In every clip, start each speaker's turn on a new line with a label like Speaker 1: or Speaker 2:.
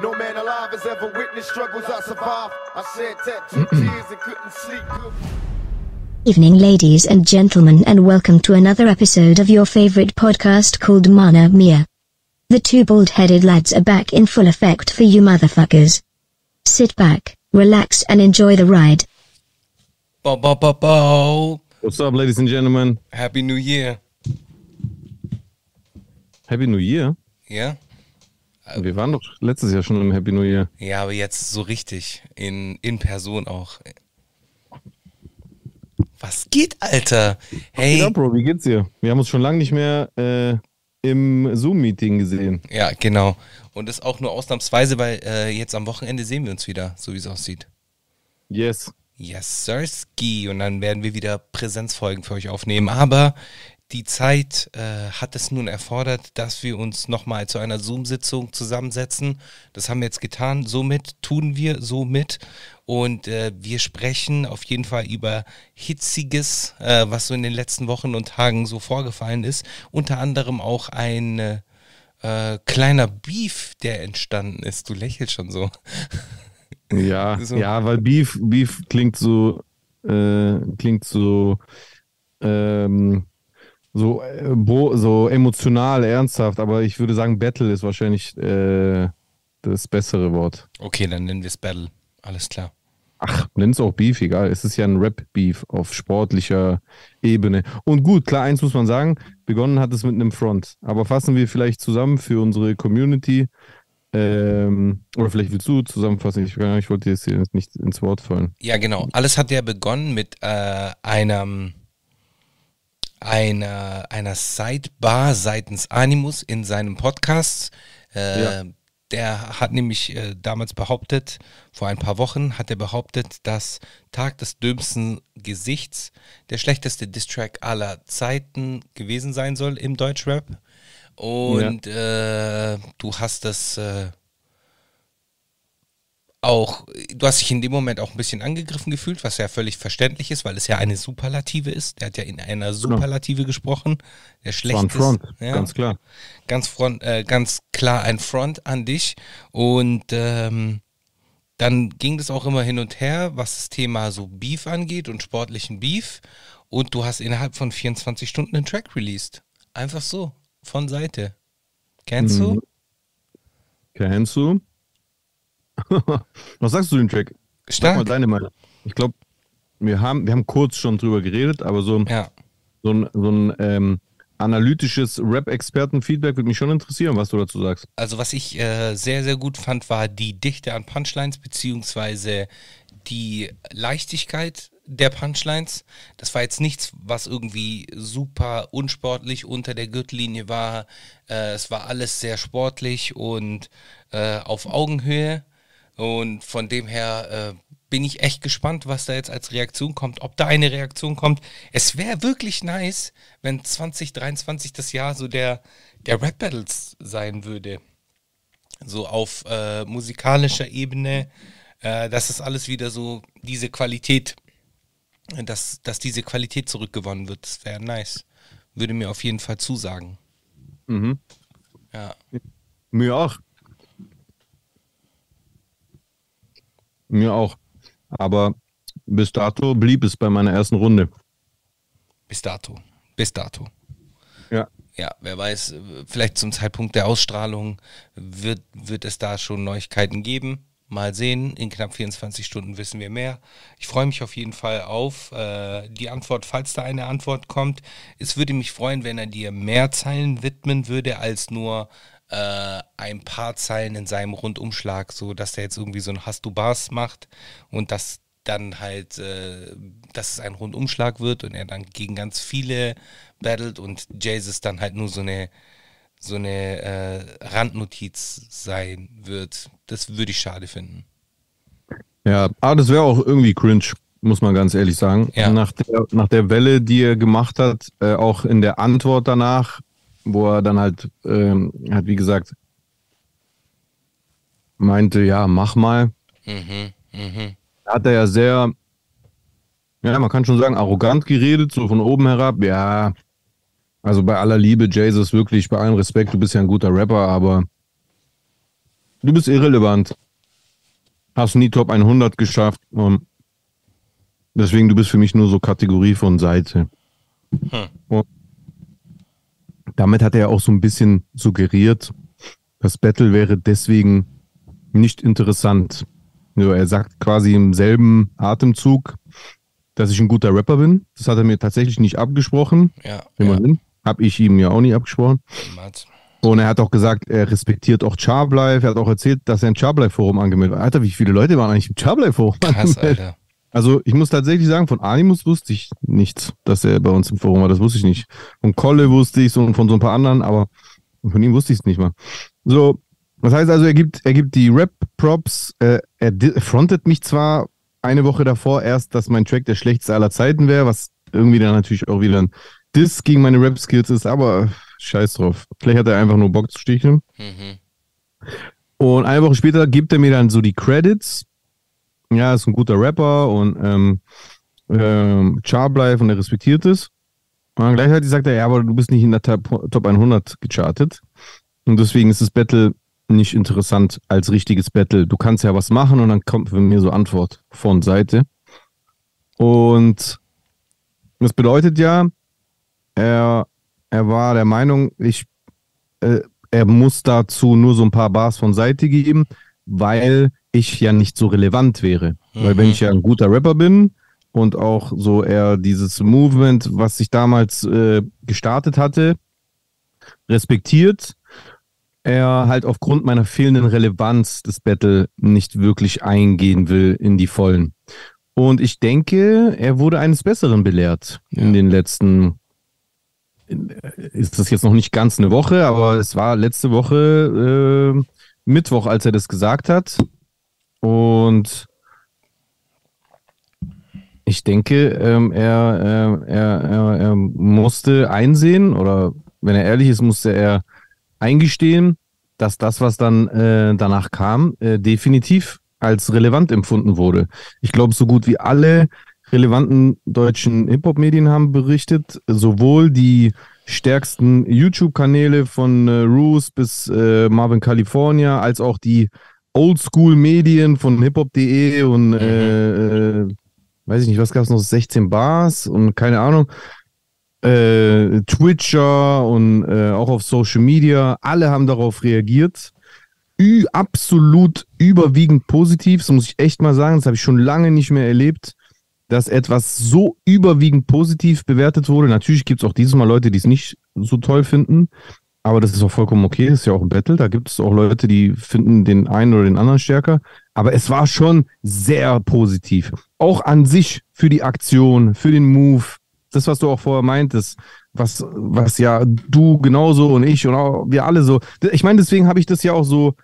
Speaker 1: No man alive has ever witnessed struggles I survived. I shed tattooed mm-hmm. tears and couldn't sleep.
Speaker 2: Evening, ladies and gentlemen, and welcome to another episode of your favorite podcast called Mana Mia. The two bald headed lads are back in full effect for you motherfuckers. Sit back, relax, and enjoy the ride.
Speaker 3: Bow, bow, bow, bow.
Speaker 4: What's up, ladies and gentlemen?
Speaker 3: Happy New Year.
Speaker 4: Happy New Year.
Speaker 3: Ja?
Speaker 4: Wir waren doch letztes Jahr schon im Happy New Year.
Speaker 3: Ja, aber jetzt so richtig. In, in Person auch. Was geht, Alter? Hey.
Speaker 4: Ja, Bro, wie geht's dir? Wir haben uns schon lange nicht mehr äh, im Zoom-Meeting gesehen.
Speaker 3: Ja, genau. Und das auch nur ausnahmsweise, weil äh, jetzt am Wochenende sehen wir uns wieder, so wie es aussieht.
Speaker 4: Yes.
Speaker 3: Yes, sir, ski. Und dann werden wir wieder Präsenzfolgen für euch aufnehmen. Aber die Zeit äh, hat es nun erfordert, dass wir uns nochmal zu einer Zoom-Sitzung zusammensetzen. Das haben wir jetzt getan. Somit tun wir somit. Und äh, wir sprechen auf jeden Fall über Hitziges, äh, was so in den letzten Wochen und Tagen so vorgefallen ist. Unter anderem auch ein äh, kleiner Beef, der entstanden ist. Du lächelst schon so.
Speaker 4: Ja,
Speaker 3: So.
Speaker 4: ja, weil Beef, Beef klingt so, äh, klingt so, ähm, so, äh, so emotional, ernsthaft, aber ich würde sagen, Battle ist wahrscheinlich äh, das bessere Wort.
Speaker 3: Okay, dann nennen wir es Battle. Alles klar.
Speaker 4: Ach, nenn's auch Beef, egal. Es ist ja ein Rap-Beef auf sportlicher Ebene. Und gut, klar, eins muss man sagen, begonnen hat es mit einem Front. Aber fassen wir vielleicht zusammen für unsere Community. Ähm, oder vielleicht willst du zusammenfassen. Ich, ich wollte jetzt hier nicht ins Wort fallen.
Speaker 3: Ja, genau. Alles hat ja begonnen mit äh, einem einer, einer Sidebar seitens Animus in seinem Podcast. Äh,
Speaker 4: Ja.
Speaker 3: Der hat nämlich äh, damals behauptet, vor ein paar Wochen hat er behauptet, dass Tag des dümmsten Gesichts der schlechteste Distrack aller Zeiten gewesen sein soll im Deutschrap. Und äh, du hast das äh, auch, du hast dich in dem Moment auch ein bisschen angegriffen gefühlt, was ja völlig verständlich ist, weil es ja eine Superlative ist. Der hat ja in einer Superlative gesprochen. Der schlechteste.
Speaker 4: Front,
Speaker 3: ja,
Speaker 4: ganz klar.
Speaker 3: Ganz, front, äh, ganz klar ein Front an dich. Und ähm, dann ging das auch immer hin und her, was das Thema so Beef angeht und sportlichen Beef. Und du hast innerhalb von 24 Stunden einen Track released. Einfach so, von Seite. Kennst du?
Speaker 4: Mhm. Kennst du? Was sagst du dem Track? Sag mal
Speaker 3: Stark.
Speaker 4: deine Meinung. Ich glaube, wir haben, wir haben kurz schon drüber geredet, aber so,
Speaker 3: Ja.
Speaker 4: so ein, so ein ähm, analytisches Rap-Experten-Feedback würde mich schon interessieren, was du dazu sagst.
Speaker 3: Also was ich äh, sehr, sehr gut fand, war die Dichte an Punchlines, beziehungsweise die Leichtigkeit der Punchlines. Das war jetzt nichts, was irgendwie super unsportlich unter der Gürtellinie war. Äh, es war alles sehr sportlich und äh, auf Augenhöhe. Und von dem her äh, bin ich echt gespannt, was da jetzt als Reaktion kommt, ob da eine Reaktion kommt. Es wäre wirklich nice, wenn 2023 das Jahr so der, der Rap-Battles sein würde. So auf äh, musikalischer Ebene, äh, dass es alles wieder so diese Qualität, dass, dass diese Qualität zurückgewonnen wird. Das wäre nice. Würde mir auf jeden Fall zusagen.
Speaker 4: Mhm.
Speaker 3: Ja.
Speaker 4: Mir auch. Mir auch. Aber bis dato blieb es bei meiner ersten Runde.
Speaker 3: Bis dato. Bis dato.
Speaker 4: Ja.
Speaker 3: Ja, wer weiß, vielleicht zum Zeitpunkt der Ausstrahlung wird, wird es da schon Neuigkeiten geben. Mal sehen, in knapp 24 Stunden wissen wir mehr. Ich freue mich auf jeden Fall auf äh, die Antwort, falls da eine Antwort kommt. Es würde mich freuen, wenn er dir mehr Zeilen widmen würde, als nur äh, ein paar Zeilen in seinem Rundumschlag, so dass er jetzt irgendwie so ein Hast du Bars macht und das dann halt, äh, dass es ein Rundumschlag wird und er dann gegen ganz viele battelt und Jesus dann halt nur so eine so eine äh, Randnotiz sein wird. Das würde ich schade finden.
Speaker 4: Ja, aber das wäre auch irgendwie cringe, muss man ganz ehrlich sagen.
Speaker 3: Ja.
Speaker 4: Nach, der, nach der Welle, die er gemacht hat, äh, auch in der Antwort danach, wo er dann halt, ähm, hat wie gesagt, meinte, ja, mach mal.
Speaker 3: Mhm, mhm.
Speaker 4: Hat er ja sehr, ja, man kann schon sagen, arrogant geredet, so von oben herab. Ja, also bei aller Liebe, Jesus, wirklich, bei allem Respekt, du bist ja ein guter Rapper, aber du bist irrelevant. Hast nie Top 100 geschafft. Und deswegen, du bist für mich nur so Kategorie von Seite.
Speaker 3: Hm.
Speaker 4: Und damit hat er auch so ein bisschen suggeriert, das Battle wäre deswegen nicht interessant. Also er sagt quasi im selben Atemzug, dass ich ein guter Rapper bin. Das hat er mir tatsächlich nicht abgesprochen.
Speaker 3: Ja, ja.
Speaker 4: Immerhin. Hab ich ihm ja auch nie abgesprochen.
Speaker 3: Niemals.
Speaker 4: Und er hat auch gesagt, er respektiert auch Charblife. Er hat auch erzählt, dass er ein Charblife-Forum angemeldet war. Alter, wie viele Leute waren eigentlich im Charblife-Forum
Speaker 3: Krass? Alter.
Speaker 4: Also ich muss tatsächlich sagen, von Animus wusste ich nichts, dass er bei uns im Forum war. Das wusste ich nicht. Von Kolle wusste ich und von so ein paar anderen, aber von ihm wusste ich es nicht mal. So, das heißt also, er gibt, er gibt die Rap-Props. Äh, er frontet mich zwar eine Woche davor erst, dass mein Track der schlechteste aller Zeiten wäre, was irgendwie dann natürlich auch wieder ein Diss gegen meine Rap-Skills ist, aber scheiß drauf. Vielleicht hat er einfach nur Bock zu sticheln.
Speaker 3: Mhm.
Speaker 4: Und eine Woche später gibt er mir dann so die Credits. Ja, ist ein guter Rapper und ähm, ähm, Charblife und er respektiert es. Und gleichzeitig sagt er, ja, aber du bist nicht in der Top, Top 100 gechartet. Und deswegen ist das Battle nicht interessant als richtiges Battle. Du kannst ja was machen und dann kommt von mir so Antwort von Seite. Und das bedeutet ja, er, er war der Meinung, ich, äh, er muss dazu nur so ein paar Bars von Seite geben, weil ich ja nicht so relevant wäre. Weil wenn ich ja ein guter Rapper bin und auch so eher dieses Movement, was ich damals äh, gestartet hatte, respektiert, er halt aufgrund meiner fehlenden Relevanz des Battle nicht wirklich eingehen will in die Vollen. Und ich denke, er wurde eines Besseren belehrt in den letzten ist das jetzt noch nicht ganz eine Woche, aber es war letzte Woche äh, Mittwoch, als er das gesagt hat. Und ich denke, ähm, er, äh, er, er, er musste einsehen, oder wenn er ehrlich ist, musste er eingestehen, dass das, was dann äh, danach kam, äh, definitiv als relevant empfunden wurde. Ich glaube, so gut wie alle relevanten deutschen Hip-Hop-Medien haben berichtet, sowohl die stärksten YouTube-Kanäle von äh, Roos bis äh, Marvin California, als auch die Oldschool-Medien von hiphop.de und äh, äh, weiß ich nicht, was gab es noch, 16 Bars und keine Ahnung, äh, Twitcher und äh, auch auf Social Media, alle haben darauf reagiert. Ü absolut überwiegend positiv, so muss ich echt mal sagen, das habe ich schon lange nicht mehr erlebt dass etwas so überwiegend positiv bewertet wurde. Natürlich gibt es auch dieses Mal Leute, die es nicht so toll finden, aber das ist auch vollkommen okay. Das ist ja auch ein Battle. Da gibt es auch Leute, die finden den einen oder den anderen stärker. Aber es war schon sehr positiv. Auch an sich für die Aktion, für den Move. Das, was du auch vorher meintest, was, was ja du genauso und ich und auch wir alle so. Ich meine, deswegen habe ich das ja auch so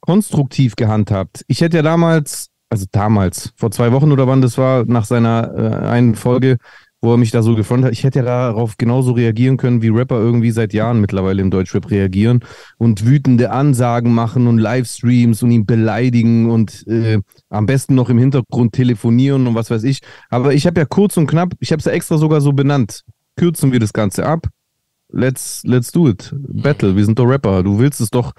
Speaker 4: konstruktiv gehandhabt. Ich hätte ja damals also damals, vor zwei Wochen oder wann das war, nach seiner äh, einen Folge, wo er mich da so gefrontet hat, ich hätte ja darauf genauso reagieren können, wie Rapper irgendwie seit Jahren mittlerweile im Deutschrap reagieren und wütende Ansagen machen und Livestreams und ihn beleidigen und äh, am besten noch im Hintergrund telefonieren und was weiß ich. Aber ich habe ja kurz und knapp, ich habe es ja extra sogar so benannt. Kürzen wir das Ganze ab. Let's, let's do it. Battle, wir sind doch Rapper. Du willst es doch,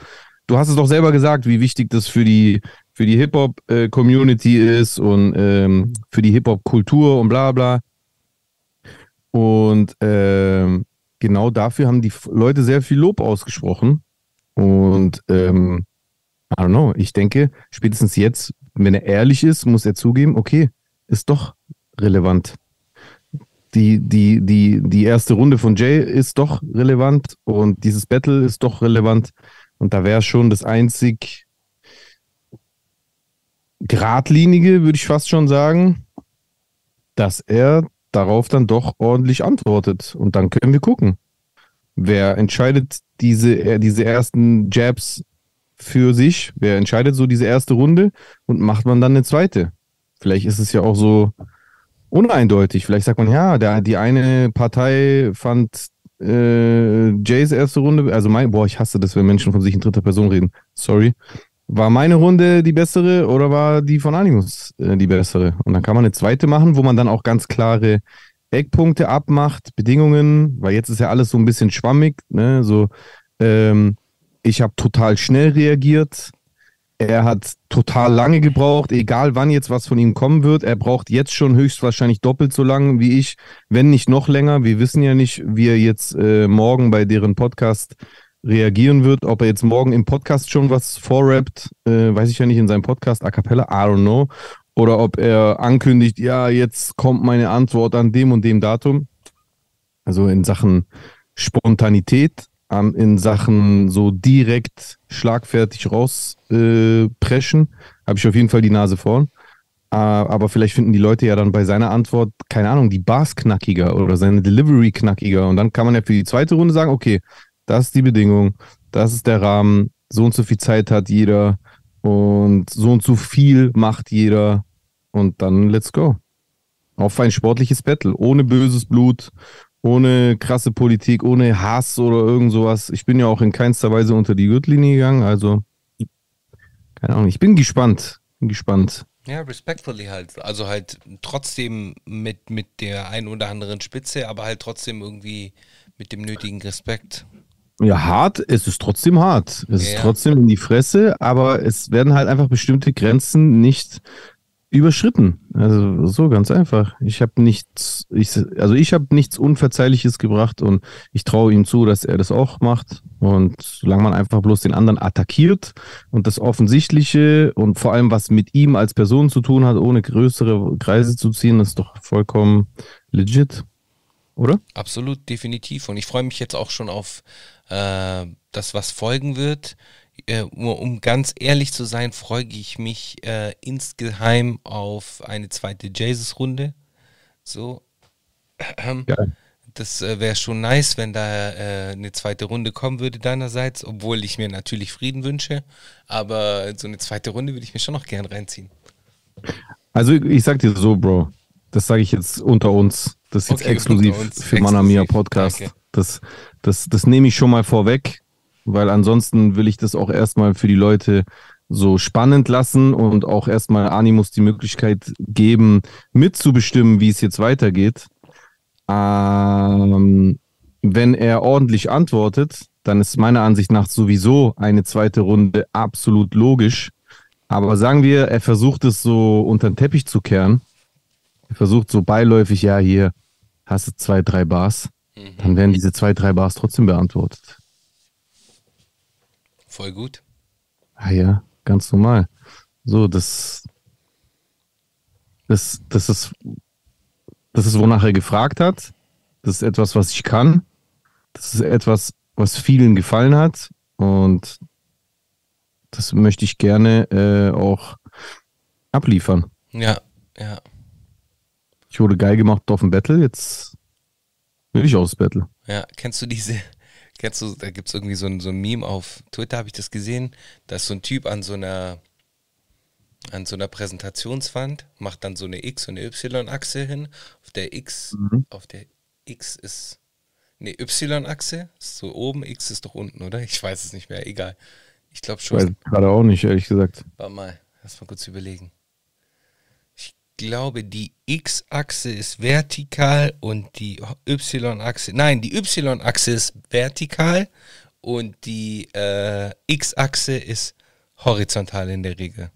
Speaker 4: du hast es doch selber gesagt, wie wichtig das für die für die Hip-Hop-Community ist und ähm, für die Hip-Hop-Kultur und bla bla. Und ähm, genau dafür haben die Leute sehr viel Lob ausgesprochen. Und ähm, I don't know, ich denke, spätestens jetzt, wenn er ehrlich ist, muss er zugeben, okay, ist doch relevant. Die, die, die, die erste Runde von Jay ist doch relevant und dieses Battle ist doch relevant. Und da wäre schon das einzig geradlinige, würde ich fast schon sagen, dass er darauf dann doch ordentlich antwortet. Und dann können wir gucken. Wer entscheidet diese, äh, diese ersten Jabs für sich? Wer entscheidet so diese erste Runde und macht man dann eine zweite? Vielleicht ist es ja auch so uneindeutig. Vielleicht sagt man, ja, der, die eine Partei fand äh, Jays erste Runde, also mein, boah, ich hasse das, wenn Menschen von sich in dritter Person reden. Sorry. War meine Runde die bessere oder war die von Animus äh, die bessere? Und dann kann man eine zweite machen, wo man dann auch ganz klare Eckpunkte abmacht, Bedingungen, weil jetzt ist ja alles so ein bisschen schwammig, ne? So, ähm, ich habe total schnell reagiert. Er hat total lange gebraucht, egal wann jetzt was von ihm kommen wird. Er braucht jetzt schon höchstwahrscheinlich doppelt so lang wie ich, wenn nicht noch länger. Wir wissen ja nicht, wie er jetzt äh, morgen bei deren Podcast reagieren wird. Ob er jetzt morgen im Podcast schon was vorrappt, äh, weiß ich ja nicht, in seinem Podcast A Cappella, I don't know. Oder ob er ankündigt, ja, jetzt kommt meine Antwort an dem und dem Datum. Also in Sachen Spontanität ähm, in Sachen so direkt schlagfertig rauspreschen, äh, habe ich auf jeden Fall die Nase vorn. Äh, aber vielleicht finden die Leute ja dann bei seiner Antwort, keine Ahnung, die Bars knackiger oder seine Delivery knackiger. Und dann kann man ja für die zweite Runde sagen, okay, das ist die Bedingung, das ist der Rahmen, so und so viel Zeit hat jeder und so und so viel macht jeder und dann let's go. Auf ein sportliches Battle, ohne böses Blut, ohne krasse Politik, ohne Hass oder irgend sowas. Ich bin ja auch in keinster Weise unter die Gürtellinie gegangen, also keine Ahnung, ich bin gespannt, bin gespannt.
Speaker 3: Ja, respectfully halt. Also halt trotzdem mit, mit der ein oder anderen Spitze, aber halt trotzdem irgendwie mit dem nötigen Respekt.
Speaker 4: Ja, hart, es ist trotzdem hart. Es
Speaker 3: Ja.
Speaker 4: ist trotzdem in die Fresse, aber es werden halt einfach bestimmte Grenzen nicht überschritten. Also so ganz einfach. Ich habe nichts, ich, also ich habe nichts Unverzeihliches gebracht und ich traue ihm zu, dass er das auch macht. Und solange man einfach bloß den anderen attackiert und das Offensichtliche und vor allem was mit ihm als Person zu tun hat, ohne größere Kreise zu ziehen, ist doch vollkommen legit. Oder?
Speaker 3: Absolut, definitiv. Und ich freue mich jetzt auch schon auf äh, das, was folgen wird. Äh, nur um ganz ehrlich zu sein, freue ich mich äh, insgeheim auf eine zweite Jesus-Runde. So.
Speaker 4: Geil.
Speaker 3: Das äh, wäre schon nice, wenn da äh, eine zweite Runde kommen würde deinerseits, obwohl ich mir natürlich Frieden wünsche. Aber so eine zweite Runde würde ich mir schon noch gern reinziehen.
Speaker 4: Also ich sag dir so, Bro, das sage ich jetzt unter uns. Das ist jetzt
Speaker 3: Okay,
Speaker 4: exklusiv
Speaker 3: unter uns.
Speaker 4: für Manamia
Speaker 3: Exklusiv,
Speaker 4: Podcast.
Speaker 3: danke.
Speaker 4: Das, das, das nehme ich schon mal vorweg, weil ansonsten will ich das auch erstmal für die Leute so spannend lassen und auch erstmal Animus die Möglichkeit geben, mitzubestimmen, wie es jetzt weitergeht. Ähm, wenn er ordentlich antwortet, dann ist meiner Ansicht nach sowieso eine zweite Runde absolut logisch. Aber sagen wir, er versucht es so unter den Teppich zu kehren. Er versucht so beiläufig, ja, hier hast du zwei, drei Bars. Dann werden diese zwei, drei Bars trotzdem beantwortet.
Speaker 3: Voll gut.
Speaker 4: Ah ja, ganz normal. So, das, das, das ist, das ist, wonach er gefragt hat. Das ist etwas, was ich kann. Das ist etwas, was vielen gefallen hat. Und das möchte ich gerne äh, auch abliefern.
Speaker 3: Ja, ja.
Speaker 4: Ich wurde geil gemacht auf dem Battle, jetzt will ich auch das Battle.
Speaker 3: Ja, kennst du diese, kennst du, da gibt es irgendwie so ein, so ein Meme auf Twitter, habe ich das gesehen, da ist so ein Typ an so einer, an so einer Präsentationswand, macht dann so eine X- und eine Y-Achse hin. Auf der X, auf der X ist, nee, Y-Achse ist so oben, X ist doch unten, oder? Ich weiß es nicht mehr, egal. Ich glaube
Speaker 4: Ich weiß
Speaker 3: schon.
Speaker 4: gerade auch nicht, ehrlich gesagt.
Speaker 3: Warte mal, lass mal kurz überlegen. Ich glaube, die X-Achse ist vertikal und die Y-Achse, nein, die Y-Achse ist vertikal und die äh, X-Achse ist horizontal in der Regel.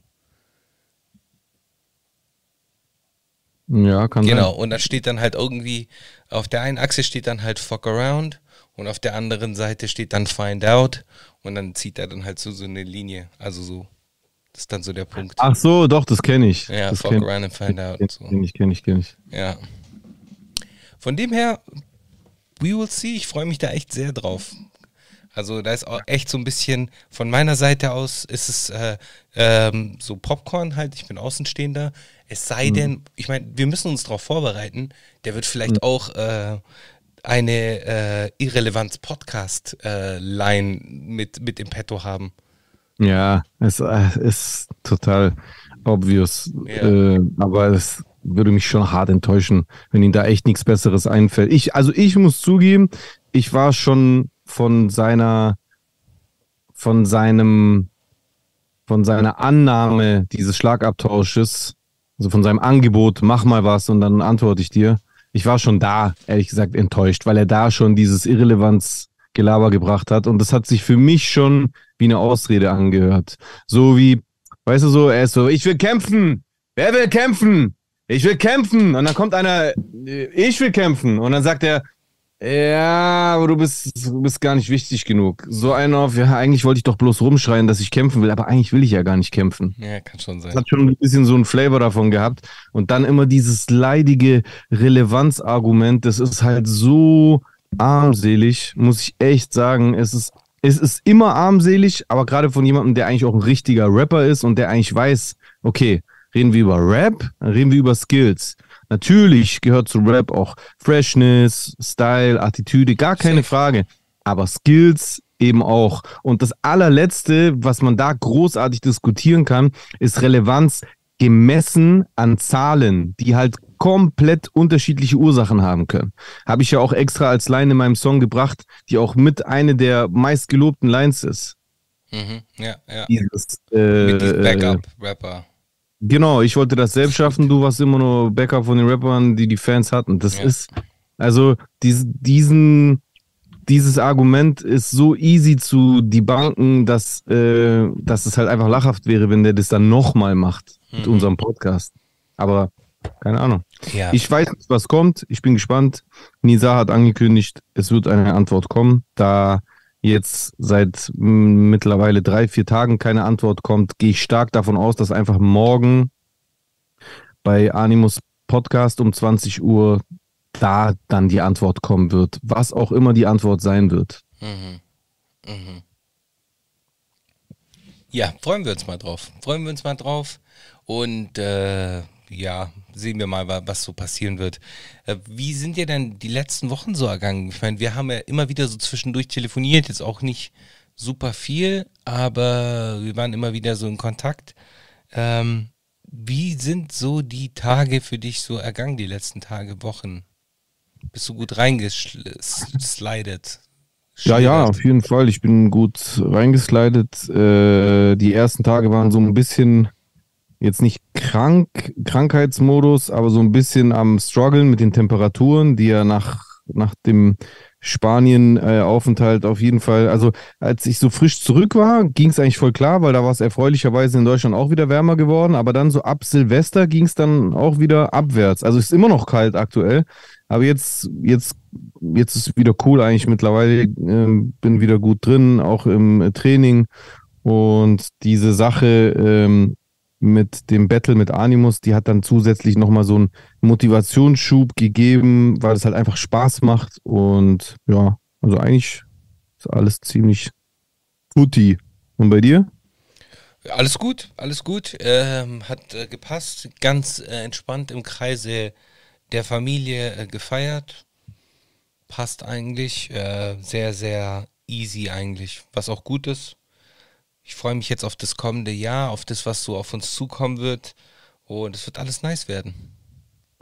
Speaker 4: Ja, kann
Speaker 3: Genau,
Speaker 4: sein.
Speaker 3: und da steht dann halt irgendwie, auf der einen Achse steht dann halt fuck around und auf der anderen Seite steht dann find out und dann zieht er dann halt so, so eine Linie, also so, das ist dann so der Punkt.
Speaker 4: Ach so, doch, das kenne ich.
Speaker 3: Ja,
Speaker 4: das
Speaker 3: fuck
Speaker 4: kenn-
Speaker 3: around and find out.
Speaker 4: Kenn
Speaker 3: So.
Speaker 4: kenn ich, kenne ich, kenne ich.
Speaker 3: Ja. Von dem her, we will see. Ich freue mich da echt sehr drauf. Also da ist auch echt so ein bisschen, von meiner Seite aus ist es äh, ähm, so Popcorn halt, ich bin Außenstehender. Es sei
Speaker 4: Mhm.
Speaker 3: denn, ich meine, wir müssen uns darauf vorbereiten, der wird vielleicht auch äh, eine äh, Irrelevanz-Podcast-Line mit, mit im Petto haben.
Speaker 4: Ja, es äh, ist total obvious.
Speaker 3: Ja.
Speaker 4: Äh, aber es würde mich schon hart enttäuschen, wenn Ihnen da echt nichts Besseres einfällt. Ich, also ich muss zugeben, ich war schon von seiner, von seinem, von seiner Annahme dieses Schlagabtausches, also von seinem Angebot, mach mal was und dann antworte ich dir. Ich war schon da, ehrlich gesagt, enttäuscht, weil er da schon dieses Irrelevanz Gelaber gebracht hat. Und das hat sich für mich schon wie eine Ausrede angehört. So wie, weißt du so, er ist so, ich will kämpfen. Wer will kämpfen? Ich will kämpfen. Und dann kommt einer, äh, ich will kämpfen. Und dann sagt er, ja, aber du bist, du bist gar nicht wichtig genug. So einer auf, ja, eigentlich wollte ich doch bloß rumschreien, dass ich kämpfen will, aber eigentlich will ich ja gar nicht kämpfen.
Speaker 3: Ja, kann schon sein.
Speaker 4: Das hat schon ein bisschen so ein Flavor davon gehabt. Und dann immer dieses leidige Relevanzargument, das ist halt so armselig, muss ich echt sagen. Es ist, es ist immer armselig, aber gerade von jemandem, der eigentlich auch ein richtiger Rapper ist und der eigentlich weiß, okay, reden wir über Rap, dann reden wir über Skills. Natürlich gehört zu Rap auch Freshness, Style, Attitüde, gar keine. Frage. Aber Skills eben auch. Und das allerletzte, was man da großartig diskutieren kann, ist Relevanz gemessen an Zahlen, die halt komplett unterschiedliche Ursachen haben können. Habe ich ja auch extra als Line in meinem Song gebracht, die auch mit eine der meistgelobten Lines ist.
Speaker 3: Mhm. Ja, ja.
Speaker 4: Dieses, äh,
Speaker 3: Mit diesem
Speaker 4: äh,
Speaker 3: Backup-Rapper.
Speaker 4: Genau, ich wollte das selbst schaffen, du warst immer nur Backup von den Rappern, die die Fans hatten. Das
Speaker 3: Ja.
Speaker 4: ist, also dies, diesen, dieses Argument ist so easy zu debunken, dass, äh, dass es halt einfach lachhaft wäre, wenn der das dann nochmal macht mit
Speaker 3: Mhm.
Speaker 4: unserem Podcast. Aber keine Ahnung.
Speaker 3: Ja.
Speaker 4: Ich weiß nicht, was kommt. Ich bin gespannt. Nisa hat angekündigt, es wird eine Antwort kommen. Da jetzt seit mittlerweile drei, vier Tagen keine Antwort kommt, gehe ich stark davon aus, dass einfach morgen bei Animus Podcast um 20 Uhr da dann die Antwort kommen wird. Was auch immer die Antwort sein wird.
Speaker 3: Mhm. Mhm. Ja, freuen wir uns mal drauf. Freuen wir uns mal drauf. Und äh, ja, sehen wir mal, wa- was so passieren wird. Äh, wie sind dir denn die letzten Wochen so ergangen? Ich meine, wir haben ja immer wieder so zwischendurch telefoniert, jetzt auch nicht super viel, aber wir waren immer wieder so in Kontakt. Ähm, wie sind so die Tage für dich so ergangen, die letzten Tage, Wochen? Bist du gut reingeslidet?
Speaker 4: Ja, ja, auf jeden Fall. Ich bin gut reingeslidet. Äh, die ersten Tage waren so ein bisschen jetzt nicht krank, Krankheitsmodus, aber so ein bisschen am struggeln mit den Temperaturen, die ja nach, nach dem Spanien-Aufenthalt auf jeden Fall, also als ich so frisch zurück war, ging es eigentlich voll klar, weil da war es erfreulicherweise in Deutschland auch wieder wärmer geworden, aber dann so ab Silvester ging es dann auch wieder abwärts. Also es ist immer noch kalt aktuell, aber jetzt, jetzt, jetzt ist wieder cool eigentlich mittlerweile, ähm, bin wieder gut drin, auch im äh, Training und diese Sache ähm, mit dem Battle mit Animus, die hat dann zusätzlich nochmal so einen Motivationsschub gegeben, weil es halt einfach Spaß macht und ja, also eigentlich ist alles ziemlich tutti. Und bei dir?
Speaker 3: Alles gut, alles gut. Ähm, hat äh, gepasst. Ganz äh, entspannt im Kreise der Familie äh, gefeiert. Passt eigentlich. Äh, sehr, sehr easy eigentlich. Was auch gut ist. Ich freue mich jetzt auf das kommende Jahr, auf das, was so auf uns zukommen wird. Und es wird alles nice werden.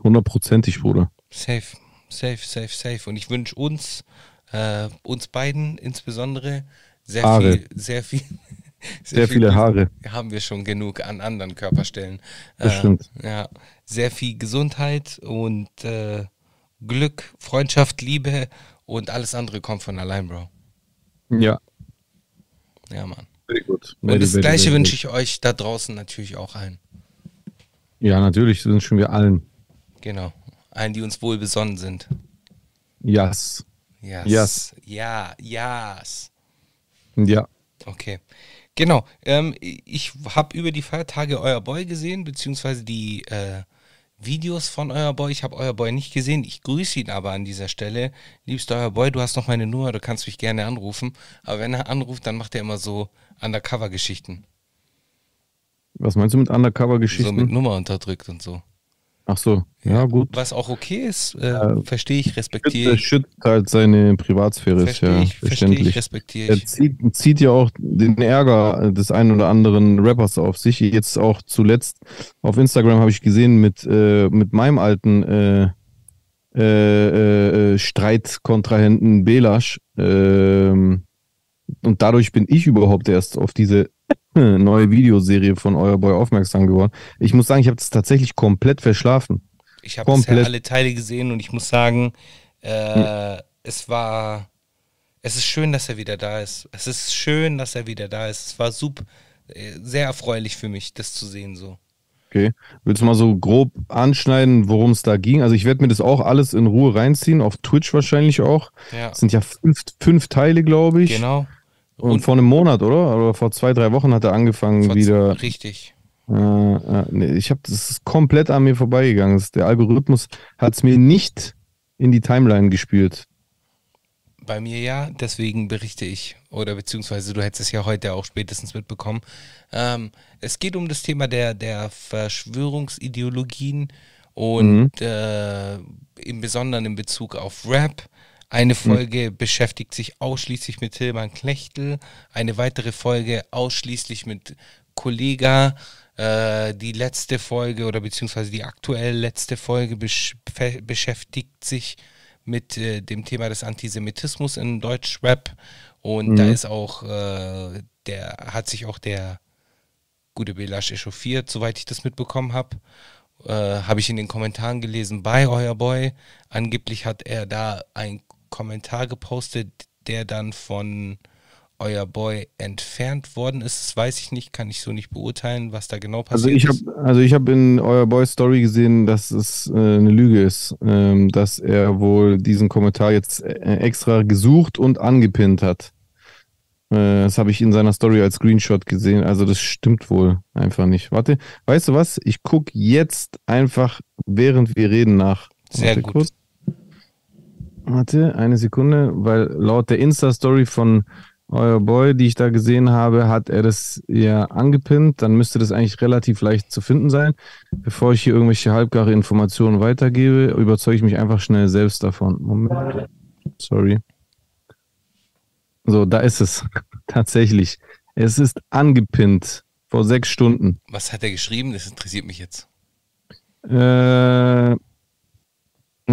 Speaker 4: Hundertprozentig, Bruder.
Speaker 3: Safe, safe, safe, safe. Und ich wünsche uns, äh, uns beiden insbesondere, sehr
Speaker 4: Haare.
Speaker 3: viel, sehr viel.
Speaker 4: Sehr viele
Speaker 3: Glück.
Speaker 4: Haare.
Speaker 3: Haben wir schon genug an anderen Körperstellen.
Speaker 4: Das
Speaker 3: Äh,
Speaker 4: stimmt.
Speaker 3: Ja, sehr viel Gesundheit und äh, Glück, Freundschaft, Liebe und alles andere kommt von allein, Bro.
Speaker 4: Ja.
Speaker 3: Ja, Mann.
Speaker 4: Very good.
Speaker 3: Und das Gleiche wünsche ich euch da draußen natürlich auch allen.
Speaker 4: Ja, natürlich wünschen wir allen.
Speaker 3: Genau. Allen, die uns wohl besonnen sind.
Speaker 4: Yes.
Speaker 3: Yes.
Speaker 4: Yes.
Speaker 3: Ja, yes.
Speaker 4: Ja.
Speaker 3: Okay. Genau. Ähm, ich habe über die Feiertage euer Boy gesehen, beziehungsweise die äh, Videos von euer Boy. Ich habe euer Boy nicht gesehen. Ich grüße ihn aber an dieser Stelle. Liebster euer Boy, du hast noch meine Nummer, du kannst mich gerne anrufen. Aber wenn er anruft, dann macht er immer so Undercover-Geschichten.
Speaker 4: Was meinst du mit
Speaker 3: So mit
Speaker 4: Undercover-Geschichten?
Speaker 3: Nummer unterdrückt und so.
Speaker 4: Ach so. Ja, gut.
Speaker 3: Was auch okay ist, äh,
Speaker 4: Ja.
Speaker 3: verstehe ich, respektiere ich.
Speaker 4: schützt halt seine Privatsphäre, ist ja
Speaker 3: ich, verstehe ich,
Speaker 4: verständlich.
Speaker 3: respektiere
Speaker 4: Er
Speaker 3: ich.
Speaker 4: zieht, zieht ja auch den Ärger des einen oder anderen Rappers auf sich. Jetzt auch zuletzt auf Instagram habe ich gesehen mit, äh, mit meinem alten äh, äh, äh, Streitkontrahenten Belasch. Ähm, und dadurch bin ich überhaupt erst auf diese neue Videoserie von Euer Boy aufmerksam geworden. Ich muss sagen, ich habe das tatsächlich komplett verschlafen.
Speaker 3: Ich habe bisher alle Teile gesehen und ich muss sagen, äh, es war Es ist schön, dass er wieder da ist. Es ist schön, dass er wieder da ist. Es war super, äh, sehr erfreulich für mich, das zu sehen so.
Speaker 4: Okay. Willst du mal so grob anschneiden, worum es da ging? Also ich werde mir das auch alles in Ruhe reinziehen, auf Twitch wahrscheinlich auch.
Speaker 3: Ja,
Speaker 4: Es sind ja fünf, fünf Teile, glaube ich.
Speaker 3: genau.
Speaker 4: Und,
Speaker 3: Und-
Speaker 4: vor einem Monat, oder? Oder vor zwei, drei Wochen hat er angefangen wieder.
Speaker 3: Richtig.
Speaker 4: Äh, äh, nee, ich habe das ist komplett an mir vorbeigegangen. Das, der Algorithmus hat es mir nicht in die Timeline gespielt.
Speaker 3: Bei mir ja, deswegen berichte ich. Oder beziehungsweise du hättest es ja heute auch spätestens mitbekommen. Ähm, es geht um das Thema der, der Verschwörungsideologien und äh, im Besonderen in Bezug auf Rap. Eine Folge beschäftigt sich ausschließlich mit Tilman Knechtel, eine weitere Folge ausschließlich mit Kollega. Äh, die letzte Folge oder beziehungsweise die aktuell letzte Folge besch beschäftigt sich mit äh, dem Thema des Antisemitismus in Deutschrap. Und da ist auch, äh, der hat sich auch der gute Belasch echauffiert, soweit ich das mitbekommen habe. Äh, habe ich in den Kommentaren gelesen bei Euer Boy. Angeblich hat er da einen Kommentar gepostet, der dann von Euer Boy entfernt worden ist. Das weiß ich nicht, kann ich so nicht beurteilen, was da genau
Speaker 4: Also
Speaker 3: passiert
Speaker 4: ich habe
Speaker 3: ist.
Speaker 4: also ich hab in euer Boy Story gesehen, dass es äh, eine Lüge ist, ähm, dass er wohl diesen Kommentar jetzt äh, extra gesucht und angepinnt hat. Äh, das habe ich in seiner Story als Screenshot gesehen. Also das stimmt wohl einfach nicht. Warte, weißt du was? Ich gucke jetzt einfach, während wir reden, nach.
Speaker 3: Sehr
Speaker 4: Warte
Speaker 3: gut.
Speaker 4: kurz. Warte, eine Sekunde, weil laut der Insta-Story von euer Boy, die ich da gesehen habe, hat er das ja angepinnt. Dann müsste das eigentlich relativ leicht zu finden sein. Bevor ich hier irgendwelche halbgare Informationen weitergebe, überzeuge ich mich einfach schnell selbst davon. Moment. Sorry. So, da ist es. Tatsächlich. Es ist angepinnt. Vor sechs Stunden.
Speaker 3: Was hat er geschrieben? Das interessiert mich jetzt.
Speaker 4: Äh,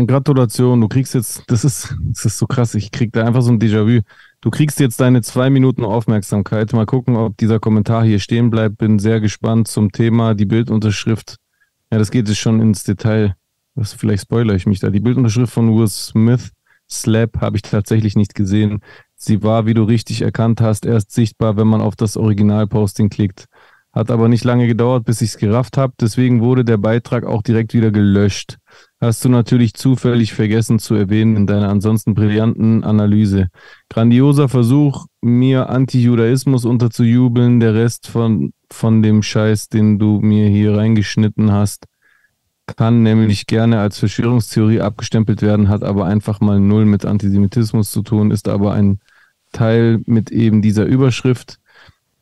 Speaker 4: Gratulation, du kriegst jetzt, das ist, das ist so krass, ich krieg da einfach so ein Déjà-vu. Du kriegst jetzt deine zwei Minuten Aufmerksamkeit. Mal gucken, ob dieser Kommentar hier stehen bleibt. Bin sehr gespannt zum Thema, die Bildunterschrift. Ja, das geht jetzt schon ins Detail. Das, vielleicht spoilere ich mich da. Die Bildunterschrift von Will Smith, Slap, habe ich tatsächlich nicht gesehen. Sie war, wie du richtig erkannt hast, erst sichtbar, wenn man auf das Originalposting klickt. Hat aber nicht lange gedauert, bis ich es gerafft habe. Deswegen wurde der Beitrag auch direkt wieder gelöscht. Hast du natürlich zufällig vergessen zu erwähnen in deiner ansonsten brillanten Analyse. Grandioser Versuch, mir Antijudaismus unterzujubeln. Der Rest von, von dem Scheiß, den du mir hier reingeschnitten hast, kann nämlich gerne als Verschwörungstheorie abgestempelt werden, hat aber einfach mal null mit Antisemitismus zu tun, ist aber ein Teil mit eben dieser Überschrift.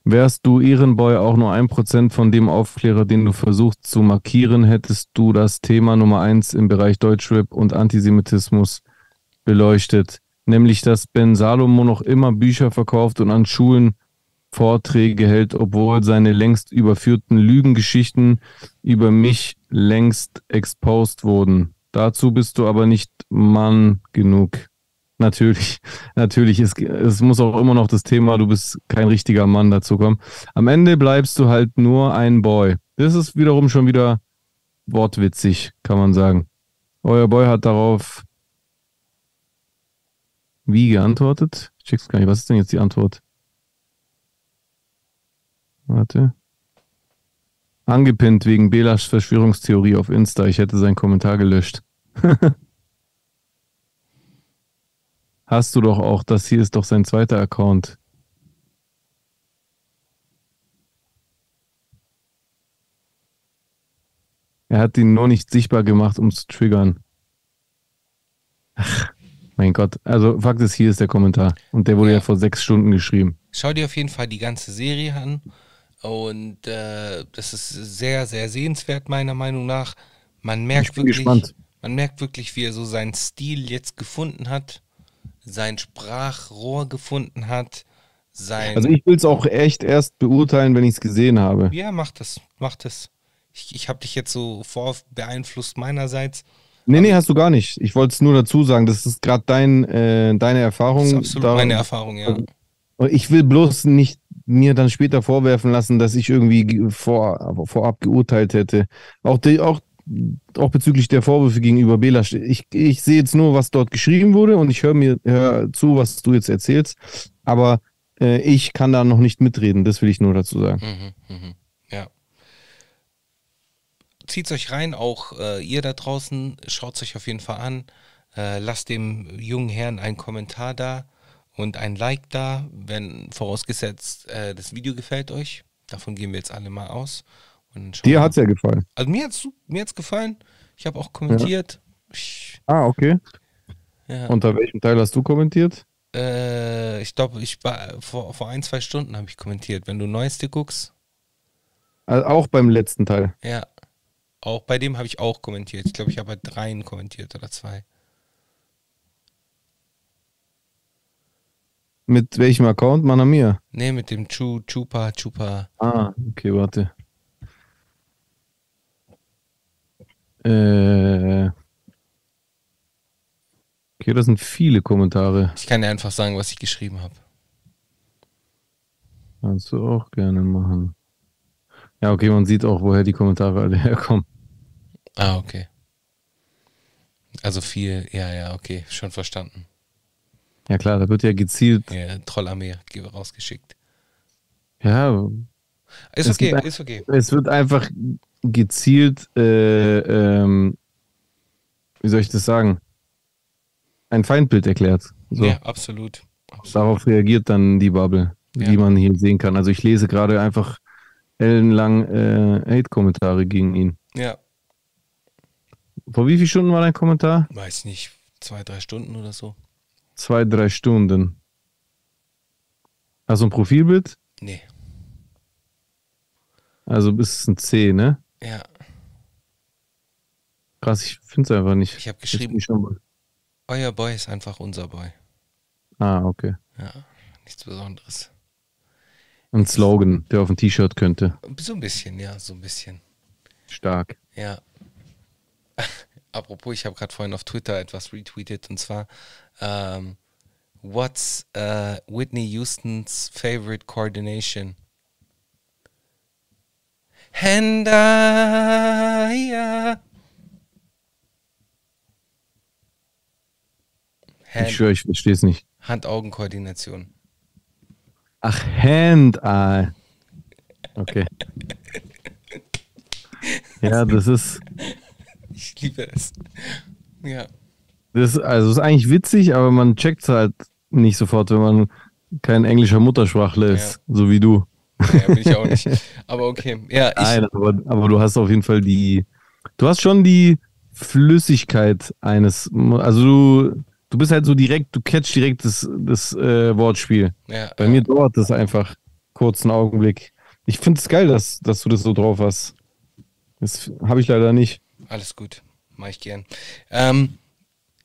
Speaker 4: Wärst du Ehrenboy auch nur ein Prozent von dem Aufklärer, den du versuchst zu markieren, hättest du das Thema Nummer eins im Bereich Deutschrap und Antisemitismus beleuchtet. Nämlich, dass Ben Salomo noch immer Bücher verkauft und an Schulen Vorträge hält, obwohl seine längst überführten Lügengeschichten über mich längst exposed wurden. Dazu bist du aber nicht Mann genug. Natürlich, natürlich, es, es muss auch immer noch das Thema, du bist kein richtiger Mann dazu kommen. Am Ende bleibst du halt nur ein Boy. Das ist wiederum schon wieder wortwitzig, kann man sagen. Euer Boy hat darauf wie geantwortet? Ich check's gar nicht. Was ist denn jetzt die Antwort? Warte. Angepinnt wegen Belasch Verschwörungstheorie auf Insta. Ich hätte seinen Kommentar gelöscht. Hast du doch auch. Das hier ist doch sein zweiter Account. Er hat ihn nur nicht sichtbar gemacht, um zu triggern. Ach, mein Gott. Also, Fakt ist, hier ist der Kommentar. Und der wurde ja,
Speaker 3: Ja.
Speaker 4: vor sechs Stunden geschrieben.
Speaker 3: Schau dir auf jeden Fall die ganze Serie an. Und äh, das ist sehr, sehr sehenswert, meiner Meinung nach. Man merkt
Speaker 4: Ich bin
Speaker 3: wirklich,
Speaker 4: gespannt.
Speaker 3: man merkt wirklich, wie er so seinen Stil jetzt gefunden hat, sein Sprachrohr gefunden hat, sein.
Speaker 4: Also, ich will es auch echt erst beurteilen, wenn ich es gesehen habe.
Speaker 3: ja, mach das, mach das. Ich, ich habe dich jetzt so vor beeinflusst meinerseits.
Speaker 4: Nee, nee, hast du gar nicht. Ich wollte es nur dazu sagen, das ist gerade dein, äh, deine Erfahrung.
Speaker 3: Das ist absolut
Speaker 4: daran-
Speaker 3: meine Erfahrung, ja.
Speaker 4: Und Ich will bloß nicht mir dann später vorwerfen lassen, dass ich irgendwie ge- vor, vorab geurteilt hätte. Auch, die, auch auch bezüglich der Vorwürfe gegenüber Belasch. Ich, ich sehe jetzt nur, was dort geschrieben wurde und ich höre mir hör zu, was du jetzt erzählst. Aber äh, ich kann da noch nicht mitreden, das will ich nur dazu sagen.
Speaker 3: Mhm, mhm. Ja. Zieht euch rein, auch äh, ihr da draußen, schaut euch auf jeden Fall an. Äh, lasst dem jungen Herrn einen Kommentar da und ein Like da, wenn vorausgesetzt äh, das Video gefällt euch. Davon gehen wir jetzt alle mal aus. Und
Speaker 4: Dir
Speaker 3: wir-
Speaker 4: hat's ja gefallen.
Speaker 3: Also mir hat's, mir hat's gefallen. Ich habe auch kommentiert. Ich,
Speaker 4: Ah, okay.
Speaker 3: ja.
Speaker 4: Unter welchem Teil hast du kommentiert?
Speaker 3: Äh, ich glaube, ich war vor, vor ein, zwei Stunden habe ich kommentiert. Wenn du Neueste guckst,
Speaker 4: Also auch beim letzten Teil.
Speaker 3: ja. Auch bei dem habe ich auch kommentiert. Ich glaube, ich habe bei dreien kommentiert oder zwei.
Speaker 4: Mit welchem Account? Manamia.
Speaker 3: Nee, mit dem Chu, Chupa, Chupa.
Speaker 4: Ah, okay, warte. Äh. Okay, das sind viele Kommentare.
Speaker 3: Ich kann dir einfach sagen, was ich geschrieben habe.
Speaker 4: Kannst du auch gerne machen. Ja, okay, man sieht auch, woher die Kommentare alle herkommen.
Speaker 3: Ah, okay. Also viel, ja, ja, okay, schon verstanden.
Speaker 4: Ja klar, da wird ja gezielt.
Speaker 3: Ja, Trollarmee ge- rausgeschickt.
Speaker 4: Ja,
Speaker 3: Ist okay, ist okay.
Speaker 4: es wird einfach gezielt, äh, ähm, wie soll ich das sagen? Ein Feindbild erklärt. So.
Speaker 3: Ja, absolut. absolut.
Speaker 4: Darauf reagiert dann die Bubble,
Speaker 3: Ja.
Speaker 4: die man hier sehen kann. Also ich lese gerade einfach ellenlang äh, Hate-Kommentare gegen ihn.
Speaker 3: Ja,
Speaker 4: Vor wie vielen Stunden war dein Kommentar?
Speaker 3: weiß nicht, zwei, drei Stunden oder so.
Speaker 4: Zwei, drei Stunden. Also ein Profilbild?
Speaker 3: Nee,
Speaker 4: Also bis ein C, ne?
Speaker 3: Ja,
Speaker 4: Krass, ich finde es einfach nicht.
Speaker 3: ich habe geschrieben, euer Boy ist einfach unser Boy.
Speaker 4: Ah, okay.
Speaker 3: Ja, nichts Besonderes.
Speaker 4: Ein Slogan, der auf ein T-Shirt könnte.
Speaker 3: So ein bisschen, ja, so ein bisschen.
Speaker 4: Stark.
Speaker 3: Ja. Apropos, ich habe gerade vorhin auf Twitter etwas retweetet und zwar ähm, What's uh, Whitney Houstons favorite coordination? Henda.
Speaker 4: Ich
Speaker 3: Hand,
Speaker 4: schwöre, ich verstehe es nicht.
Speaker 3: Hand-Augen-Koordination.
Speaker 4: Ach, Hand-Eye. Okay. Ja, das ist,
Speaker 3: Ich liebe es. Ja.
Speaker 4: das ist, also ist eigentlich witzig, aber man checkt es halt nicht sofort, wenn man kein englischer Muttersprachler ist, so wie du.
Speaker 3: Naja, bin ich auch nicht. Aber okay. Ja,
Speaker 4: Nein, aber, aber du hast auf jeden Fall die, du hast schon die Flüssigkeit eines, also du, du bist halt so direkt, du catch direkt das, das äh, Wortspiel.
Speaker 3: ja,
Speaker 4: Bei
Speaker 3: ja.
Speaker 4: mir dauert das einfach kurz einen Augenblick. Ich finde es geil, dass, dass du das so drauf hast. Das habe ich leider nicht.
Speaker 3: Alles gut, mache ich gern. Ähm,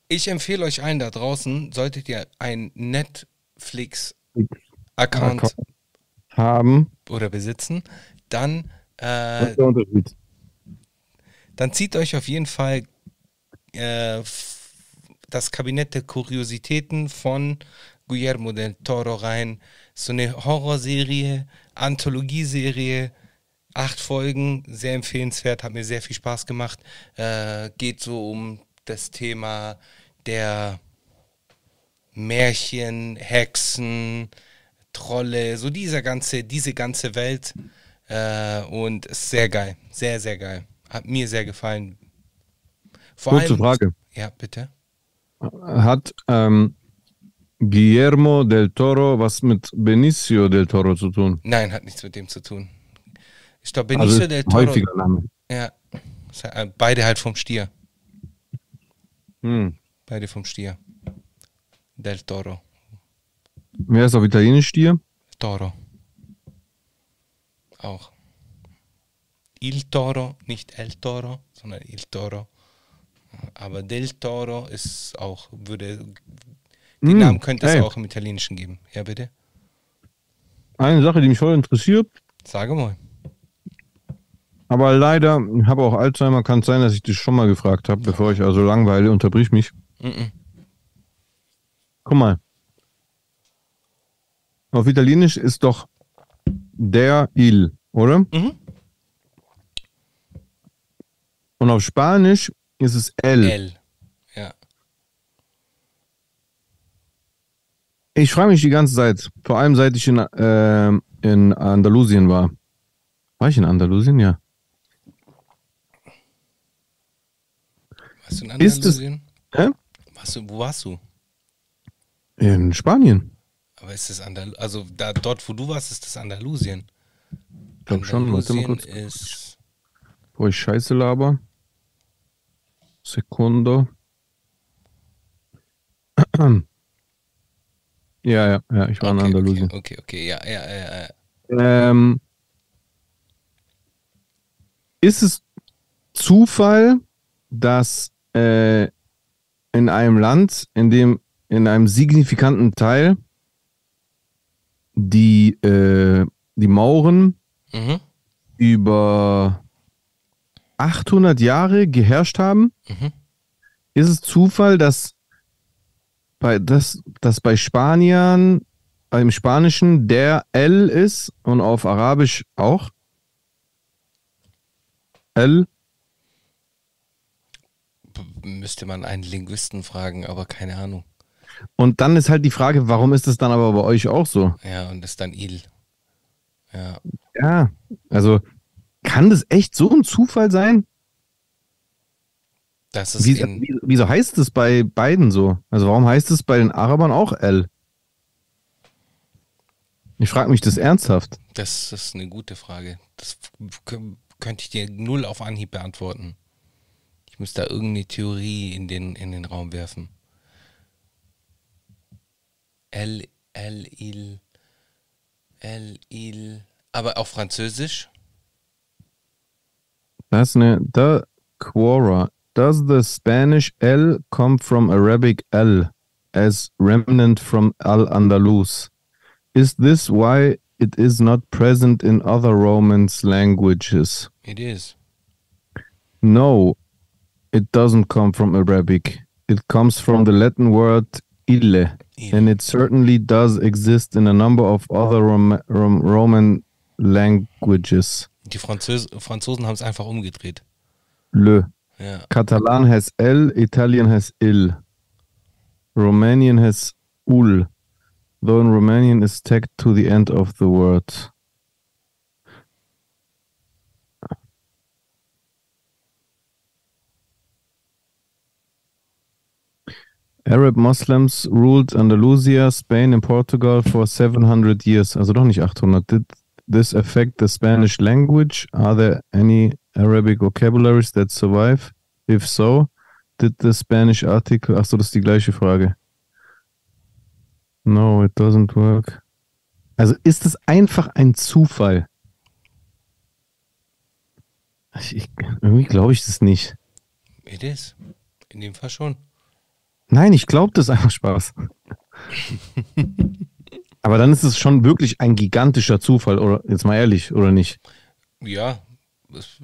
Speaker 3: ich empfehle euch allen da draußen, solltet ihr einen Netflix-Account
Speaker 4: Account. Haben.
Speaker 3: oder besitzen, dann, äh, dann zieht euch auf jeden Fall äh, das Kabinett der Kuriositäten von Guillermo del Toro rein. So eine Horrorserie, Anthologieserie, acht Folgen, sehr empfehlenswert, hat mir sehr viel Spaß gemacht. Äh, geht so um das Thema der Märchen, Hexen, Trolle, so dieser ganze, diese ganze Welt. Äh, und ist sehr geil, sehr, sehr geil. Hat mir sehr gefallen. Vor
Speaker 4: Kurze Frage.
Speaker 3: Ja, bitte.
Speaker 4: Hat ähm, Guillermo del Toro was mit Benicio del Toro zu tun?
Speaker 3: Nein, hat nichts mit dem zu tun. Ich glaube,
Speaker 4: Also
Speaker 3: Benicio
Speaker 4: ist
Speaker 3: del Toro.
Speaker 4: häufiger Name.
Speaker 3: Ja, äh, beide halt vom Stier.
Speaker 4: Hm.
Speaker 3: Beide vom Stier. Del Toro.
Speaker 4: Wer ist auf Italienisch Stier?
Speaker 3: Toro. Auch. Il Toro, nicht El Toro, sondern Il Toro. Aber Del Toro ist auch, würde. Den
Speaker 4: Hm,
Speaker 3: Namen könnte es
Speaker 4: ey.
Speaker 3: auch im Italienischen geben. Ja, bitte?
Speaker 4: Eine Sache, die mich voll interessiert,
Speaker 3: Sage mal.
Speaker 4: aber leider, ich habe auch Alzheimer, kann es sein, dass ich das schon mal gefragt habe, bevor ich also langweile, unterbrich mich.
Speaker 3: Mhm.
Speaker 4: Guck mal. Auf Italienisch ist doch der il, oder?
Speaker 3: Mhm.
Speaker 4: Und auf Spanisch ist es L.
Speaker 3: L. Ja.
Speaker 4: Ich frage mich die ganze Zeit, vor allem seit ich in, äh, in Andalusien war. War ich in Andalusien? Ja.
Speaker 3: Warst du in
Speaker 4: Ist es-
Speaker 3: Andalusien?
Speaker 4: Hä?
Speaker 3: Warst du, wo warst du?
Speaker 4: In Spanien.
Speaker 3: Aber ist das Andal also da, dort, wo du warst, ist das Andalusien.
Speaker 4: Ich glaube schon. Warte mal kurz.
Speaker 3: ist
Speaker 4: Wo ich Scheiße laber. Sekundo. Ja, ja, ja, ich war in
Speaker 3: okay,
Speaker 4: Andalusien.
Speaker 3: Okay, okay, okay, ja, ja, ja, ja.
Speaker 4: Ähm, ist es Zufall, dass äh, in einem Land, in dem in einem signifikanten Teil die, äh, die Mauren
Speaker 3: Mhm.
Speaker 4: über 800 Jahre geherrscht haben?
Speaker 3: Mhm.
Speaker 4: Ist es Zufall, dass bei, dass, dass bei Spaniern im Spanischen der L ist und auf Arabisch auch? L?
Speaker 3: Müsste man einen Linguisten fragen, aber keine Ahnung.
Speaker 4: Und dann ist halt die Frage, warum ist es dann aber bei euch auch so?
Speaker 3: Ja, und das ist dann Il. Ja.
Speaker 4: Ja, also kann das echt so ein Zufall sein?
Speaker 3: Das ist
Speaker 4: Wie, wieso heißt es bei beiden so? Also warum heißt es bei den Arabern auch L? Ich frage mich das ernsthaft.
Speaker 3: das ist eine gute Frage. Das könnte ich dir null auf Anhieb beantworten. Ich müsste da irgendeine Theorie in den, in den Raum werfen. El, El, Il, El, Il. Aber auf Französisch?
Speaker 4: Ist eine, da, Quora. Does the Spanish L come from Arabic L as remnant from Al-Andalus? Is this why it is not present in other Romance languages?
Speaker 3: It is.
Speaker 4: No, it doesn't come from Arabic. It comes from the Latin word ille,
Speaker 3: Il.
Speaker 4: and it certainly does exist in a number of other Rom Rom Roman languages.
Speaker 3: Die Französ Franzosen haben es einfach umgedreht.
Speaker 4: Le.
Speaker 3: Ja.
Speaker 4: Catalan has L, Italian has il. Romanian has ul, though in Romanian is tagged to the end of the word. Arab Muslims ruled Andalusia, Spain and Portugal for 700 years. Also doch nicht 800. Did this affect the Spanish language? Are there any Arabic vocabularies that survive? If so, did the Spanish article. Achso, das ist die gleiche Frage. No, it doesn't work. Also ist es einfach ein Zufall? Ich, irgendwie glaube ich das nicht.
Speaker 3: It is. In dem Fall schon.
Speaker 4: Nein, ich glaube das ist einfach Spaß. Aber dann ist es schon wirklich ein gigantischer Zufall, oder jetzt mal ehrlich, oder nicht?
Speaker 3: Ja.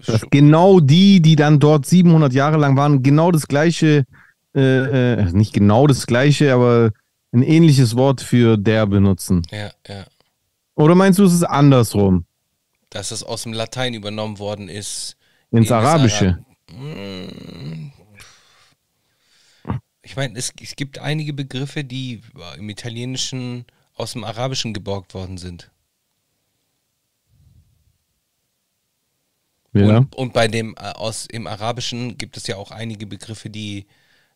Speaker 4: Dass genau die, die dann dort 700 Jahre lang waren, genau das gleiche, äh, äh, nicht genau das gleiche, aber ein ähnliches Wort für der benutzen.
Speaker 3: ja, ja.
Speaker 4: Oder meinst du, es ist andersrum?
Speaker 3: Dass es aus dem Latein übernommen worden ist.
Speaker 4: Ins Arabische?
Speaker 3: Arab- Mm. Ich meine, es, es gibt einige Begriffe, die im Italienischen aus dem Arabischen geborgt worden sind.
Speaker 4: Ja.
Speaker 3: Und, und bei dem äh, aus im Arabischen gibt es ja auch einige Begriffe, die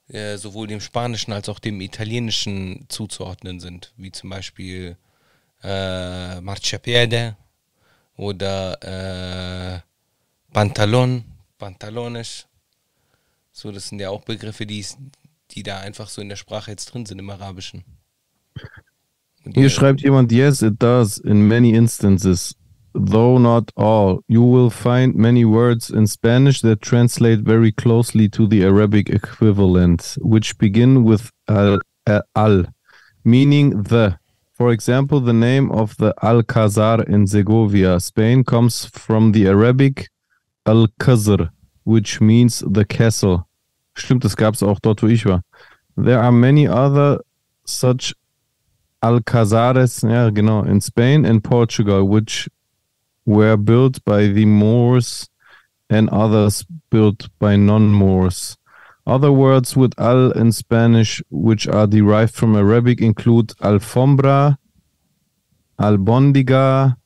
Speaker 3: äh, sowohl dem Spanischen als auch dem Italienischen zuzuordnen sind, wie zum Beispiel äh, Marciapiede oder äh, Pantalon, Pantalones. So, das sind ja auch Begriffe, die, es- die da einfach so in der Sprache jetzt drin sind im Arabischen. Und
Speaker 4: Hier schreibt jemand, yes, it does in many instances, though not all. You will find many words in Spanish that translate very closely to the Arabic equivalent, which begin with al, uh, al meaning the. For example, the name of the Alcazar in Segovia, Spain, comes from the Arabic Al-Khazr, which means the castle. Stimmt, das gab es auch dort, wo ich war. There are many other such Alcazares, ja genau, in Spain and Portugal, which were built by the Moors and others built by non-Moors. Other words with al in Spanish, which are derived from Arabic, include alfombra, albondiga.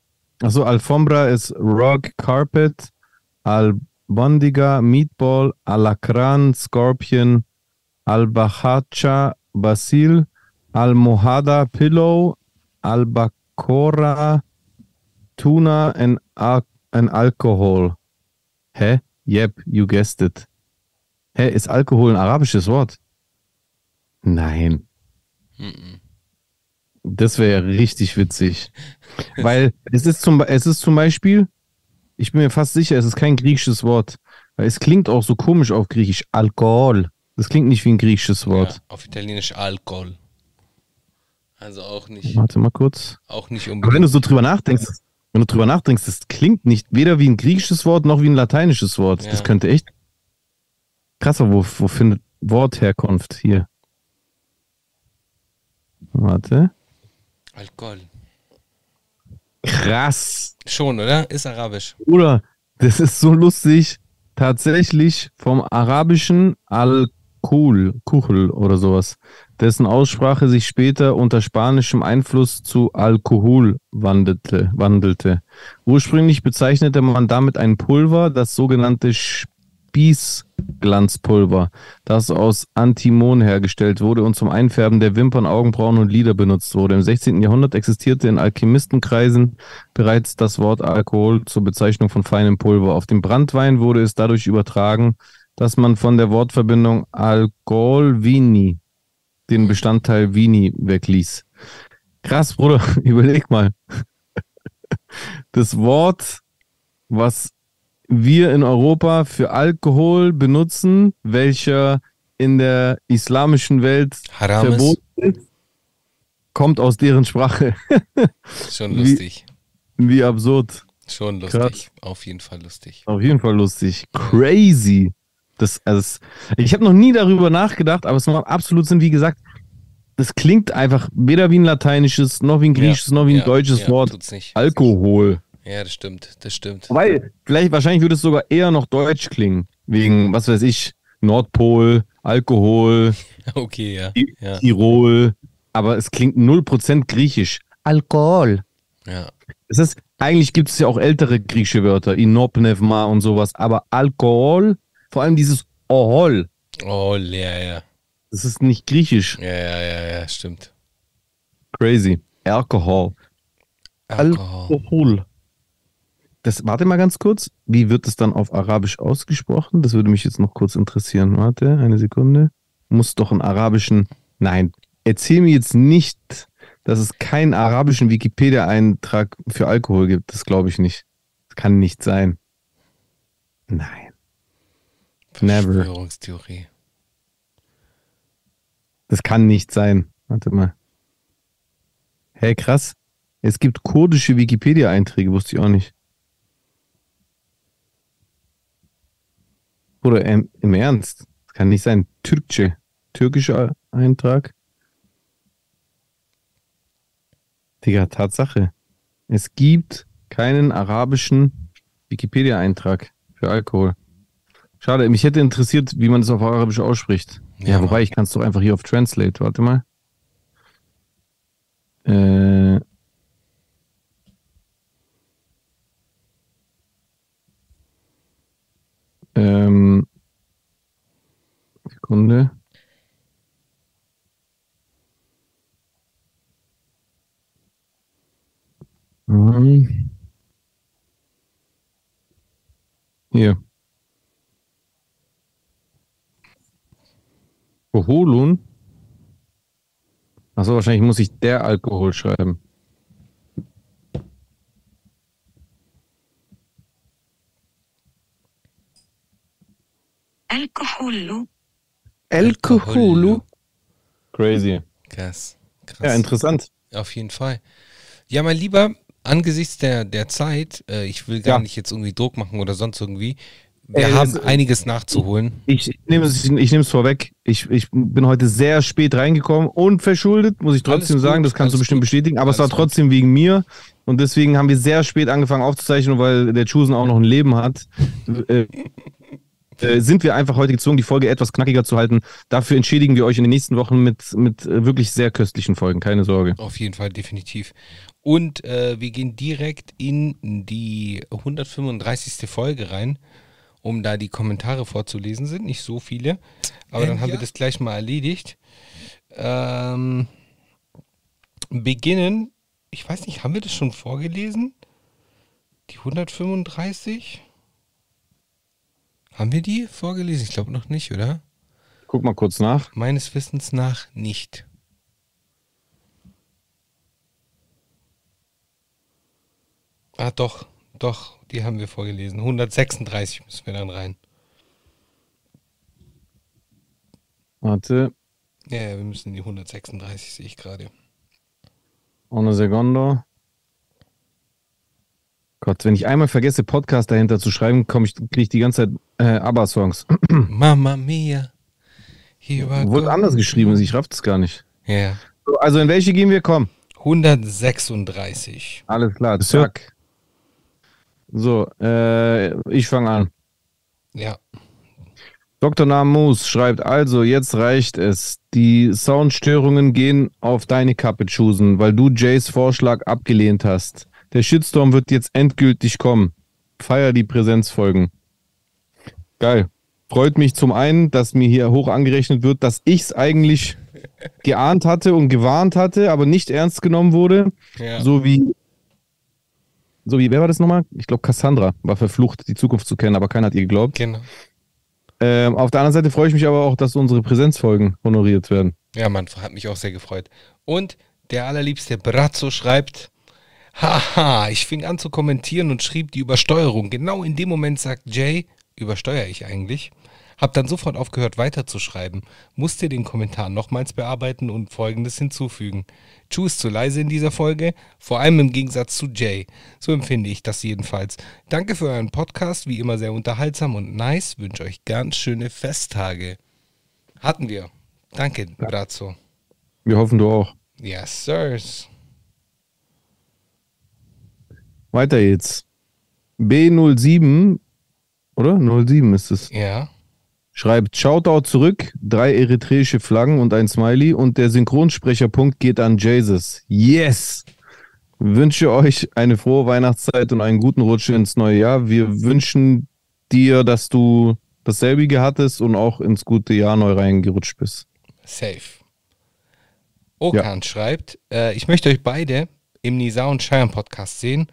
Speaker 4: Also alfombra is rug carpet, albondiga meatball, alacran scorpion, albahacha basil, almohada pillow, albacora tuna and, al and alcohol. Hä? Yep, you guessed it. Hä, ist Alkohol ein arabisches Wort? Nein. Das wäre richtig witzig. Weil es ist, zum, es ist zum Beispiel, ich bin mir fast sicher, es ist kein griechisches Wort. Weil es klingt auch so komisch auf Griechisch. Alkohol. Das klingt nicht wie ein griechisches Wort.
Speaker 3: Ja, auf Italienisch Alkohol. Also auch nicht,
Speaker 4: Warte mal kurz.
Speaker 3: auch nicht
Speaker 4: Aber wenn du
Speaker 3: unbedingt.
Speaker 4: so drüber nachdenkst, wenn du drüber nachdenkst, das klingt nicht weder wie ein griechisches Wort noch wie ein lateinisches Wort.
Speaker 3: Ja.
Speaker 4: Das könnte echt krasser, wo, wo findet Wortherkunft hier? Warte.
Speaker 3: Alkohol.
Speaker 4: Krass.
Speaker 3: Schon, oder? Ist arabisch.
Speaker 4: Bruder, das ist so lustig. Tatsächlich vom arabischen Al-Kul, Kuchel oder sowas, dessen Aussprache sich später unter spanischem Einfluss zu Alkohol wandelte, wandelte. Ursprünglich bezeichnete man damit ein Pulver, das sogenannte Spießglanzpulver, das aus Antimon hergestellt wurde und zum Einfärben der Wimpern, Augenbrauen und Lider benutzt wurde. Im 16. Jahrhundert existierte in Alchemistenkreisen bereits das Wort Alkohol zur Bezeichnung von feinem Pulver. Auf dem Brandwein wurde es dadurch übertragen, dass man von der Wortverbindung Alkohol Vini den Bestandteil Vini wegließ. Krass, Bruder, überleg mal. Das Wort, was wir in Europa für Alkohol benutzen, welcher in der islamischen Welt
Speaker 3: Haram
Speaker 4: verboten ist, kommt aus deren Sprache.
Speaker 3: schon
Speaker 4: Wie-
Speaker 3: lustig.
Speaker 4: Wie absurd.
Speaker 3: Schon
Speaker 4: Krass.
Speaker 3: lustig. Auf jeden Fall lustig.
Speaker 4: Auf jeden Fall lustig. Crazy. Das, also ich habe noch nie darüber nachgedacht, aber es macht absolut Sinn. Wie gesagt, das klingt einfach weder wie ein lateinisches, noch wie ein griechisches, noch wie ein
Speaker 3: ja,
Speaker 4: deutsches
Speaker 3: ja,
Speaker 4: Wort.
Speaker 3: nicht.
Speaker 4: Alkohol.
Speaker 3: Ja, das stimmt. Das stimmt.
Speaker 4: Weil, vielleicht, wahrscheinlich würde es sogar eher noch deutsch klingen. Wegen, was weiß ich, Nordpol, Alkohol,
Speaker 3: Okay, ja. Ja,
Speaker 4: Tirol. Aber es klingt 0% griechisch. Alkohol.
Speaker 3: ja.
Speaker 4: Es ist, eigentlich gibt es ja auch ältere griechische Wörter, Inopnevma und sowas, aber Alkohol, vor allem dieses Ohol,
Speaker 3: Oh, ja, ja.
Speaker 4: das ist nicht griechisch.
Speaker 3: Ja, ja, ja, ja, stimmt.
Speaker 4: Crazy. Alkohol.
Speaker 3: Alkohol.
Speaker 4: Alkohol. Das, warte mal ganz kurz. Wie wird es dann auf Arabisch ausgesprochen? Das würde mich jetzt noch kurz interessieren. Warte, eine Sekunde. Muss doch einen arabischen. Nein, erzähl mir jetzt nicht, dass es keinen arabischen Wikipedia-Eintrag für Alkohol gibt. Das glaube ich nicht. Das kann nicht sein. Nein. Never.
Speaker 3: Verschwörungstheorie.
Speaker 4: Das kann nicht sein. Warte mal. Hey, krass. Es gibt kurdische Wikipedia-Einträge, wusste ich auch nicht. Oder ähm, im Ernst? Das kann nicht sein. Türkische. Türkischer Eintrag. Digga, Tatsache. Es gibt keinen arabischen Wikipedia-Eintrag für Alkohol. Schade, mich hätte interessiert, wie man das auf Arabisch ausspricht. Ja,
Speaker 3: Ja,
Speaker 4: wobei ich kann es doch einfach hier auf Translate. Warte mal. Äh, ähm, Sekunde. Mhm. Hier. Alkoholun? Achso, wahrscheinlich muss ich der Alkohol schreiben.
Speaker 5: Alkoholu.
Speaker 4: Alkoholu. Crazy.
Speaker 3: Krass. Krass.
Speaker 4: Ja, interessant.
Speaker 3: Auf jeden Fall. Ja, mein Lieber, angesichts der, der Zeit, äh, ich will gar
Speaker 4: ja.
Speaker 3: nicht jetzt irgendwie Druck machen oder sonst irgendwie. Wir
Speaker 4: äh,
Speaker 3: haben
Speaker 4: es,
Speaker 3: einiges nachzuholen.
Speaker 4: Ich, ich nehme es ich, ich vorweg. Ich, ich bin heute sehr spät reingekommen und verschuldet, muss ich trotzdem
Speaker 3: alles
Speaker 4: sagen. Das kannst du bestimmt
Speaker 3: gut.
Speaker 4: bestätigen. Aber alles es war
Speaker 3: trotzdem gut.
Speaker 4: wegen mir. Und deswegen haben wir sehr spät angefangen aufzuzeichnen, weil der Chusen auch noch ein Leben hat. äh, äh, sind wir einfach heute gezwungen, die Folge etwas knackiger zu halten. Dafür entschädigen wir euch in den nächsten Wochen mit, mit äh, wirklich sehr köstlichen Folgen, keine Sorge.
Speaker 3: Auf jeden Fall, definitiv. Und äh, wir gehen direkt in die 135. Folge rein, um da die Kommentare vorzulesen. Sind nicht so viele, aber dann haben wir das gleich mal erledigt. Ähm, beginnen, ich weiß nicht, haben wir das schon vorgelesen? Die 135? Haben wir die vorgelesen? Ich glaube noch nicht, oder?
Speaker 4: Guck mal kurz nach.
Speaker 3: Meines Wissens nach nicht. Ah, doch, doch, die haben wir vorgelesen. 136 müssen wir dann rein.
Speaker 4: Warte,
Speaker 3: Ja, wir müssen in die 136, sehe ich gerade.
Speaker 4: una secondo. Gott, wenn ich einmal vergesse, Podcast dahinter zu schreiben, komme ich, kriege ich die ganze Zeit äh, ABBA-Songs.
Speaker 3: Mamma mia. Here I
Speaker 4: Wurde anders geschrieben, ich raff das gar nicht.
Speaker 3: Ja.
Speaker 4: So, Also in welche gehen wir? Komm.
Speaker 3: 136.
Speaker 4: Alles klar, zack. So, äh, ich fange an.
Speaker 3: Ja.
Speaker 4: Dr. Namus schreibt also, jetzt reicht es. Die Soundstörungen gehen auf deine Kappe, Chusen, weil du Jays Vorschlag abgelehnt hast. Der Shitstorm wird jetzt endgültig kommen. Feier die Präsenzfolgen. Geil. Freut mich zum einen, dass mir hier hoch angerechnet wird, dass ich es eigentlich geahnt hatte und gewarnt hatte, aber nicht ernst genommen wurde.
Speaker 3: Ja.
Speaker 4: So wie, so wie, wer war das nochmal? Ich glaube, Cassandra war verflucht, die Zukunft zu kennen, aber keiner hat ihr geglaubt.
Speaker 3: Genau.
Speaker 4: Ähm, auf der anderen Seite freue ich mich aber auch, dass unsere Präsenzfolgen honoriert werden.
Speaker 3: Ja, Mann, hat mich auch sehr gefreut. Und der allerliebste Brazzo schreibt, haha, ich fing an zu kommentieren und schrieb die Übersteuerung. Genau in dem Moment sagt Jay, übersteuere ich eigentlich? Hab dann sofort aufgehört weiterzuschreiben, musste den Kommentar nochmals bearbeiten und folgendes hinzufügen. Chu ist zu leise in dieser Folge, vor allem im Gegensatz zu Jay. So empfinde ich das jedenfalls. Danke für euren Podcast, wie immer sehr unterhaltsam und nice. Wünsche euch ganz schöne Festtage. Hatten wir. Danke, Brazzo.
Speaker 4: Wir hoffen, du auch.
Speaker 3: Yes, sirs.
Speaker 4: Weiter jetzt. B07, oder? 07 ist es.
Speaker 3: Ja.
Speaker 4: Schreibt Shoutout zurück, drei eritreische Flaggen und ein Smiley und der Synchronsprecherpunkt geht an Jesus. Yes! Wünsche euch eine frohe Weihnachtszeit und einen guten Rutsch ins neue Jahr. Wir wünschen dir, dass du dasselbige hattest und auch ins gute Jahr neu reingerutscht bist.
Speaker 3: Safe. Okan schreibt, äh, ich möchte euch beide im Nisa und Scheiern Podcast sehen.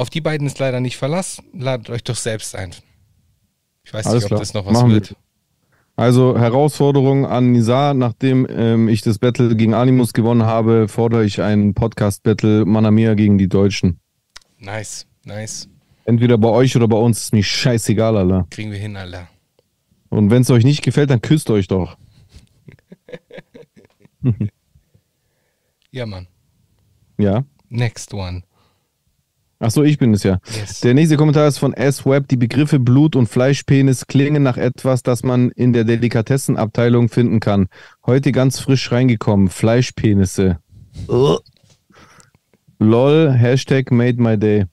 Speaker 3: Auf die beiden ist leider nicht Verlass. Ladet euch doch selbst ein. Ich weiß
Speaker 4: Alles
Speaker 3: nicht, ob
Speaker 4: klar.
Speaker 3: das noch was
Speaker 4: Machen wir.
Speaker 3: wird.
Speaker 4: Also Herausforderung an Nizar, nachdem ähm, ich das Battle gegen Animus gewonnen habe, fordere ich einen Podcast-Battle Manamia gegen die Deutschen.
Speaker 3: Nice, nice.
Speaker 4: Entweder bei euch oder bei uns, ist mir scheißegal, Alter.
Speaker 3: Kriegen wir hin, Alter.
Speaker 4: Und wenn es euch nicht gefällt, dann küsst euch doch.
Speaker 3: Ja, Mann.
Speaker 4: Ja.
Speaker 3: Next one.
Speaker 4: Ach so, ich bin es ja.
Speaker 3: Yes.
Speaker 4: Der nächste Kommentar ist von S-Web. Die Begriffe Blut und Fleischpenis klingen nach etwas, das man in der Delikatessenabteilung finden kann. Heute ganz frisch reingekommen. Fleischpenisse. LOL, Hashtag made my day.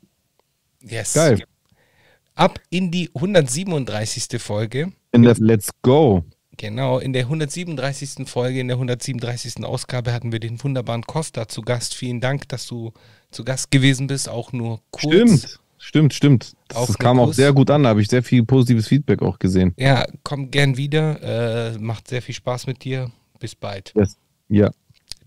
Speaker 3: Yes.
Speaker 4: Geil.
Speaker 3: Ab in die 137. Folge.
Speaker 4: In der Let's Go.
Speaker 3: Genau, in der 137. Folge, in der 137. Ausgabe hatten wir den wunderbaren Costa zu Gast. Vielen Dank, dass du zu Gast gewesen bist, auch nur kurz.
Speaker 4: Stimmt, stimmt, stimmt. Das, kam auch
Speaker 3: Kuss.
Speaker 4: sehr gut an. Da habe ich sehr viel positives Feedback auch gesehen.
Speaker 3: Ja, komm gern wieder. Äh, macht sehr viel Spaß mit dir. Bis bald.
Speaker 4: Yes. Ja.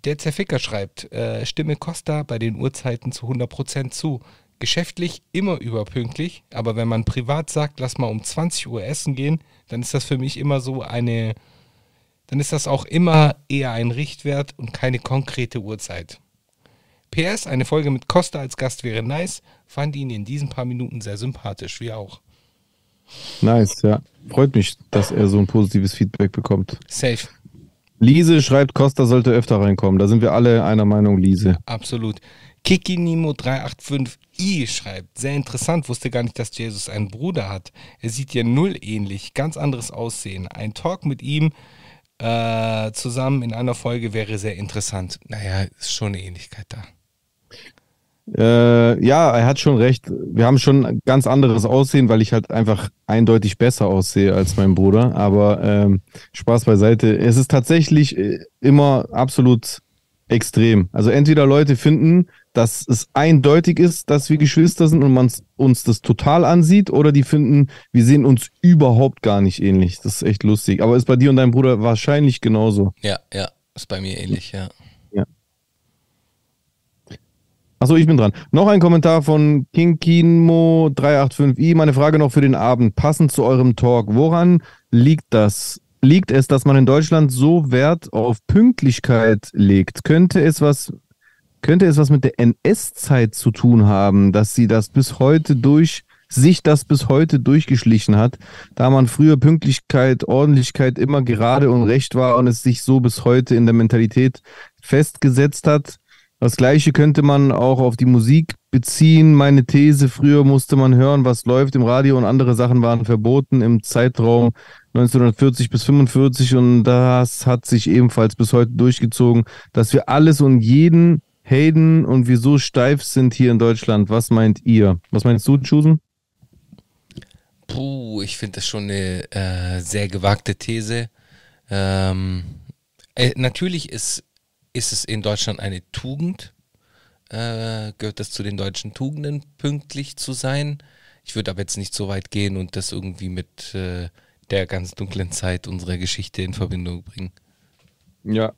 Speaker 3: Der Zerficker schreibt, äh, stimme Costa bei den Uhrzeiten zu 100% zu. Geschäftlich immer überpünktlich, aber wenn man privat sagt, lass mal um 20 Uhr essen gehen, dann ist das für mich immer so eine, dann ist das auch immer eher ein Richtwert und keine konkrete Uhrzeit. PS, eine Folge mit Costa als Gast wäre nice, fand ihn in diesen paar Minuten sehr sympathisch, wie auch.
Speaker 4: Nice, ja. Freut mich, dass er so ein positives Feedback bekommt.
Speaker 3: Safe,
Speaker 4: Lise schreibt, Costa sollte öfter reinkommen. Da sind wir alle einer Meinung, Lise.
Speaker 3: absolut. Kikinimo385i schreibt, sehr interessant, wusste gar nicht, dass Jesus einen Bruder hat. Er sieht dir null ähnlich, ganz anderes Aussehen. Ein Talk mit ihm äh, zusammen in einer Folge wäre sehr interessant. Naja, ist schon eine Ähnlichkeit da.
Speaker 4: Äh, ja, er hat schon recht. Wir haben schon ein ganz anderes Aussehen, weil ich halt einfach eindeutig besser aussehe als mein Bruder. Aber ähm, Spaß beiseite. Es ist tatsächlich äh, immer absolut extrem. Also entweder Leute finden, dass es eindeutig ist, dass wir Geschwister sind und man uns das total ansieht, oder die finden, wir sehen uns überhaupt gar nicht ähnlich. Das ist echt lustig. Aber ist bei dir und deinem Bruder wahrscheinlich genauso.
Speaker 3: Ja, ja, ist bei mir ähnlich, ja.
Speaker 4: Achso, ich bin dran. Noch ein Kommentar von Kinkinmo385i. Meine Frage noch für den Abend. Passend zu eurem Talk. Woran liegt das? Liegt es, dass man in Deutschland so Wert auf Pünktlichkeit legt? Könnte es was, könnte es was mit der NS-Zeit zu tun haben, dass sie das bis heute durch, sich das bis heute durchgeschlichen hat, da man früher Pünktlichkeit, Ordentlichkeit immer gerade und recht war und es sich so bis heute in der Mentalität festgesetzt hat? Das gleiche könnte man auch auf die Musik beziehen. Meine These, früher musste man hören, was läuft im Radio und andere Sachen waren verboten im Zeitraum 1940 bis 45 und das hat sich ebenfalls bis heute durchgezogen, dass wir alles und jeden haten und wir so steif sind hier in Deutschland. Was meint ihr? Was meinst du, Chusen?
Speaker 3: Puh, ich finde das schon eine äh, sehr gewagte These. Ähm, äh, natürlich ist ist es in Deutschland eine Tugend? Äh, gehört das zu den deutschen Tugenden, pünktlich zu sein? Ich würde aber jetzt nicht so weit gehen und das irgendwie mit äh, der ganz dunklen Zeit unserer Geschichte in Verbindung bringen.
Speaker 4: Ja.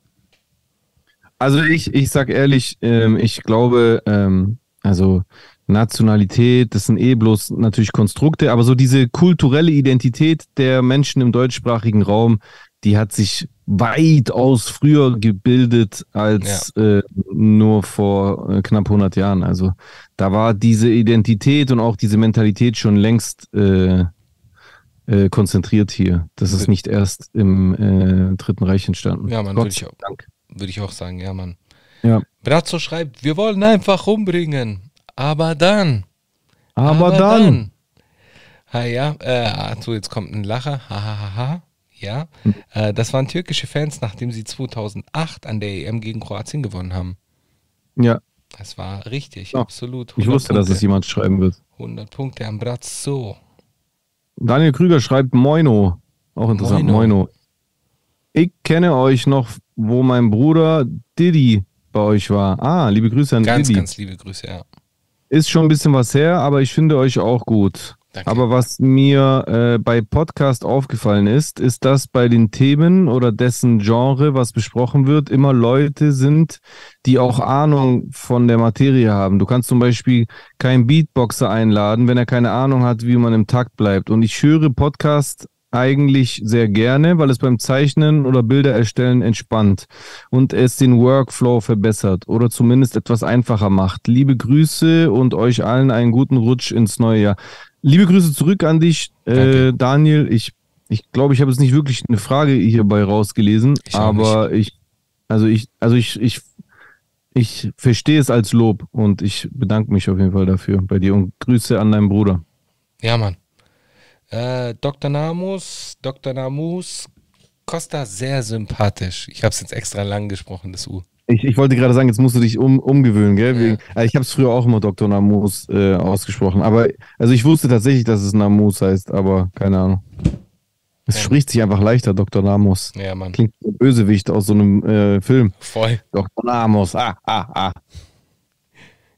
Speaker 4: Also ich, ich sag ehrlich, ähm, ich glaube, ähm, also Nationalität, das sind eh bloß natürlich Konstrukte, aber so diese kulturelle Identität der Menschen im deutschsprachigen Raum, die hat sich weitaus früher gebildet als ja. äh, nur vor äh, knapp 100 Jahren. Also da war diese Identität und auch diese Mentalität schon längst äh, äh konzentriert hier. Das ist nicht erst im äh, Dritten Reich entstanden.
Speaker 3: Ja, man, würde ich, auch, würd ich auch sagen, ja, Mann.
Speaker 4: Ja.
Speaker 3: Brazzo schreibt, wir wollen einfach umbringen, aber dann.
Speaker 4: Aber, aber dann. dann.
Speaker 3: Ha, ja, äh, also jetzt kommt ein Lacher, hahaha. Ha, ha, ha ja. Hm. Äh, das waren türkische Fans, nachdem sie 2008 an der EM gegen Kroatien gewonnen haben.
Speaker 4: Ja.
Speaker 3: Das war richtig, ja. absolut.
Speaker 4: Ich wusste, Punkte. dass es jemand schreiben wird.
Speaker 3: 100 Punkte am Brazzo.
Speaker 4: Daniel Krüger schreibt Moino. Auch interessant, Moino. Moino. Ich kenne euch noch, wo mein Bruder Diddy bei euch war. Ah, liebe Grüße an
Speaker 3: ganz,
Speaker 4: Diddy.
Speaker 3: Ganz, ganz liebe Grüße, ja.
Speaker 4: Ist schon ein bisschen was her, aber ich finde euch auch gut. Danke. Aber was mir äh, bei Podcast aufgefallen ist, ist, dass bei den Themen oder dessen Genre, was besprochen wird, immer Leute sind, die auch Ahnung von der Materie haben. Du kannst zum Beispiel keinen Beatboxer einladen, wenn er keine Ahnung hat, wie man im Takt bleibt. Und ich höre Podcast eigentlich sehr gerne, weil es beim Zeichnen oder Bilder erstellen entspannt und es den Workflow verbessert oder zumindest etwas einfacher macht. Liebe Grüße und euch allen einen guten Rutsch ins neue Jahr. Liebe Grüße zurück an dich, äh, Daniel. Ich ich glaube, ich habe jetzt nicht wirklich eine Frage hierbei rausgelesen, ich aber nicht. ich, also ich, also ich, ich, ich verstehe es als Lob und ich bedanke mich auf jeden Fall dafür bei dir und Grüße an deinen Bruder.
Speaker 3: Ja, Mann. Äh, Dr. Namus, Dr. Namus, Costa sehr sympathisch. Ich habe es jetzt extra lang gesprochen, das U.
Speaker 4: Ich, ich wollte gerade sagen, jetzt musst du dich um, umgewöhnen, gell? Wegen, also ich habe es früher auch immer Dr. Namus äh, ausgesprochen. Aber also ich wusste tatsächlich, dass es Namus heißt, aber keine Ahnung. Es ja. spricht sich einfach leichter, Dr. Namus.
Speaker 3: Ja, Mann.
Speaker 4: Klingt wie Bösewicht aus so einem äh, Film.
Speaker 3: Voll.
Speaker 4: Dr. Namus, ah, ah, ah.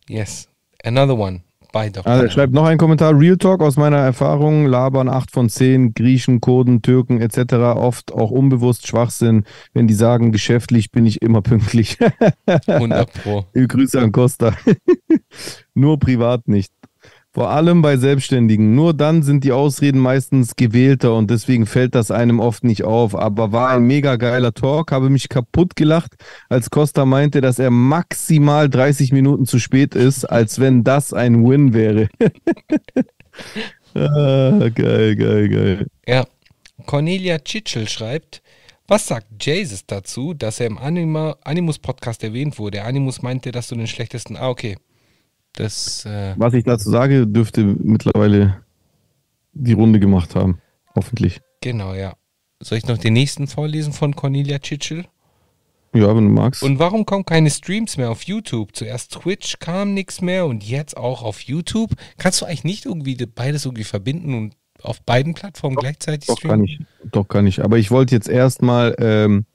Speaker 3: Yes. Another one.
Speaker 4: Beide. Also, er schreibt noch einen Kommentar. Real Talk aus meiner Erfahrung. Labern 8 von 10. Griechen, Kurden, Türken etc. Oft auch unbewusst Schwachsinn. Wenn die sagen, geschäftlich bin ich immer pünktlich.
Speaker 3: 100 Pro.
Speaker 4: Grüße an Costa. Nur privat nicht. Vor allem bei Selbstständigen. Nur dann sind die Ausreden meistens gewählter und deswegen fällt das einem oft nicht auf. Aber war ein mega geiler Talk, habe mich kaputt gelacht, als Costa meinte, dass er maximal 30 Minuten zu spät ist, als wenn das ein Win wäre. ah, geil, geil, geil.
Speaker 3: Ja. Cornelia Tschitschel schreibt, was sagt Jesus dazu, dass er im Anima, Animus Podcast erwähnt wurde? Animus meinte, dass du den schlechtesten. Ah, okay. Das, äh
Speaker 4: Was ich dazu sage, dürfte mittlerweile die Runde gemacht haben. Hoffentlich.
Speaker 3: Genau, ja. Soll ich noch den nächsten vorlesen von Cornelia Tschitschel?
Speaker 4: Ja, wenn du magst.
Speaker 3: Und warum kommen keine Streams mehr auf YouTube? Zuerst Twitch kam nichts mehr und jetzt auch auf YouTube. Kannst du eigentlich nicht irgendwie beides irgendwie verbinden und auf beiden Plattformen gleichzeitig
Speaker 4: Doch,
Speaker 3: streamen?
Speaker 4: kann ich. Doch, kann ich. Aber ich wollte jetzt erstmal, ähm,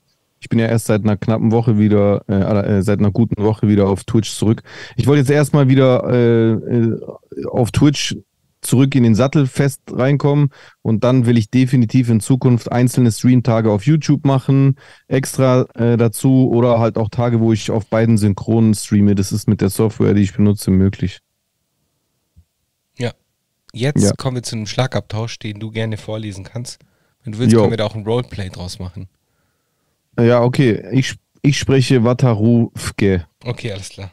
Speaker 4: ich bin ja erst seit einer knappen Woche wieder, äh, äh, seit einer guten Woche wieder auf Twitch zurück. Ich wollte jetzt erstmal wieder äh, äh, auf Twitch zurück in den Sattel fest reinkommen und dann will ich definitiv in Zukunft einzelne Streamtage auf YouTube machen, extra äh, dazu oder halt auch Tage, wo ich auf beiden synchronen streame. Das ist mit der Software, die ich benutze, möglich.
Speaker 3: Ja. Jetzt
Speaker 4: Ja.
Speaker 3: kommen wir zu einem Schlagabtausch, den du gerne vorlesen kannst. Wenn du willst,
Speaker 4: Jo.
Speaker 3: können wir da auch ein Roleplay draus machen.
Speaker 4: Ja, okay. Ich, ich spreche Watarufke.
Speaker 3: Okay, alles klar.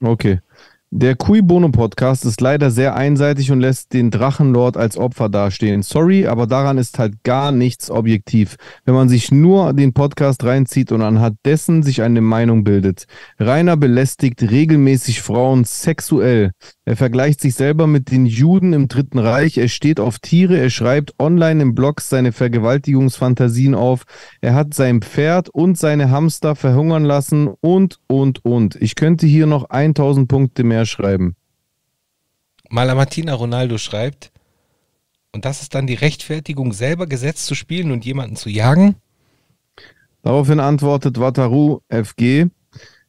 Speaker 4: Okay. Der Cui Bono Podcast ist leider sehr einseitig und lässt den Drachenlord als Opfer dastehen. Sorry, aber daran ist halt gar nichts objektiv. Wenn man sich nur den Podcast reinzieht und anhand dessen sich eine Meinung bildet. Rainer belästigt regelmäßig Frauen sexuell. Er vergleicht sich selber mit den Juden im Dritten Reich. Er steht auf Tiere. Er schreibt online im Blog seine Vergewaltigungsfantasien auf. Er hat sein Pferd und seine Hamster verhungern lassen und, und, und. Ich könnte hier noch 1000 Punkte mehr schreiben.
Speaker 3: Mala Martina Ronaldo schreibt, und das ist dann die Rechtfertigung, selber Gesetz zu spielen und jemanden zu jagen?
Speaker 4: Daraufhin antwortet Wataru FG.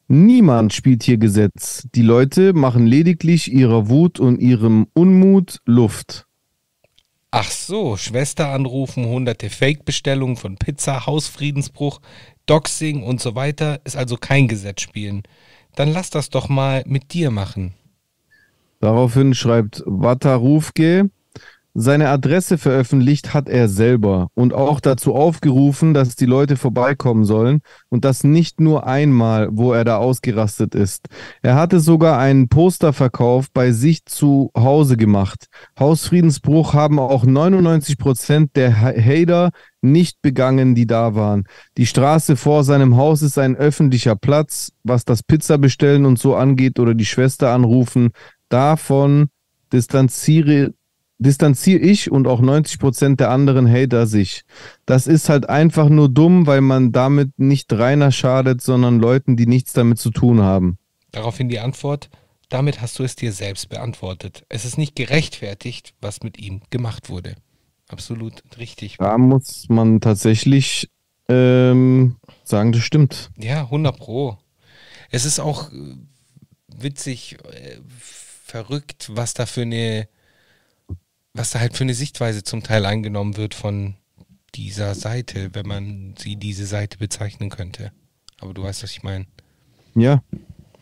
Speaker 4: Niemand spielt hier Gesetz. Die Leute machen lediglich ihrer Wut und ihrem Unmut Luft.
Speaker 3: Ach so, Schwester anrufen, hunderte Fake-Bestellungen von Pizza, Hausfriedensbruch, Doxing und so weiter, ist also kein Gesetz spielen. Dann lass das doch mal mit dir machen.
Speaker 4: Daraufhin schreibt Watarufke, seine Adresse veröffentlicht hat er selber und auch dazu aufgerufen, dass die Leute vorbeikommen sollen und das nicht nur einmal, wo er da ausgerastet ist. Er hatte sogar einen Posterverkauf bei sich zu Hause gemacht. Hausfriedensbruch haben auch 99 Prozent der Ha- Hater nicht begangen, die da waren. Die Straße vor seinem Haus ist ein öffentlicher Platz, was das Pizza bestellen und so angeht oder die Schwester anrufen. Davon distanziere, distanziere ich und auch 90 Prozent der anderen Hater sich. Das ist halt einfach nur dumm, weil man damit nicht Rainer schadet, sondern Leuten, die nichts damit zu tun haben.
Speaker 3: Daraufhin die Antwort, damit hast du es dir selbst beantwortet. Es ist nicht gerechtfertigt, was mit ihm gemacht wurde. Absolut richtig.
Speaker 4: Da muss man tatsächlich ähm, sagen, das stimmt.
Speaker 3: Ja, 100 Pro. Es ist auch äh, witzig, äh, verrückt, was da für eine, was da halt für eine Sichtweise zum Teil eingenommen wird von dieser Seite, wenn man sie diese Seite bezeichnen könnte. Aber du weißt, was ich meine.
Speaker 4: Ja.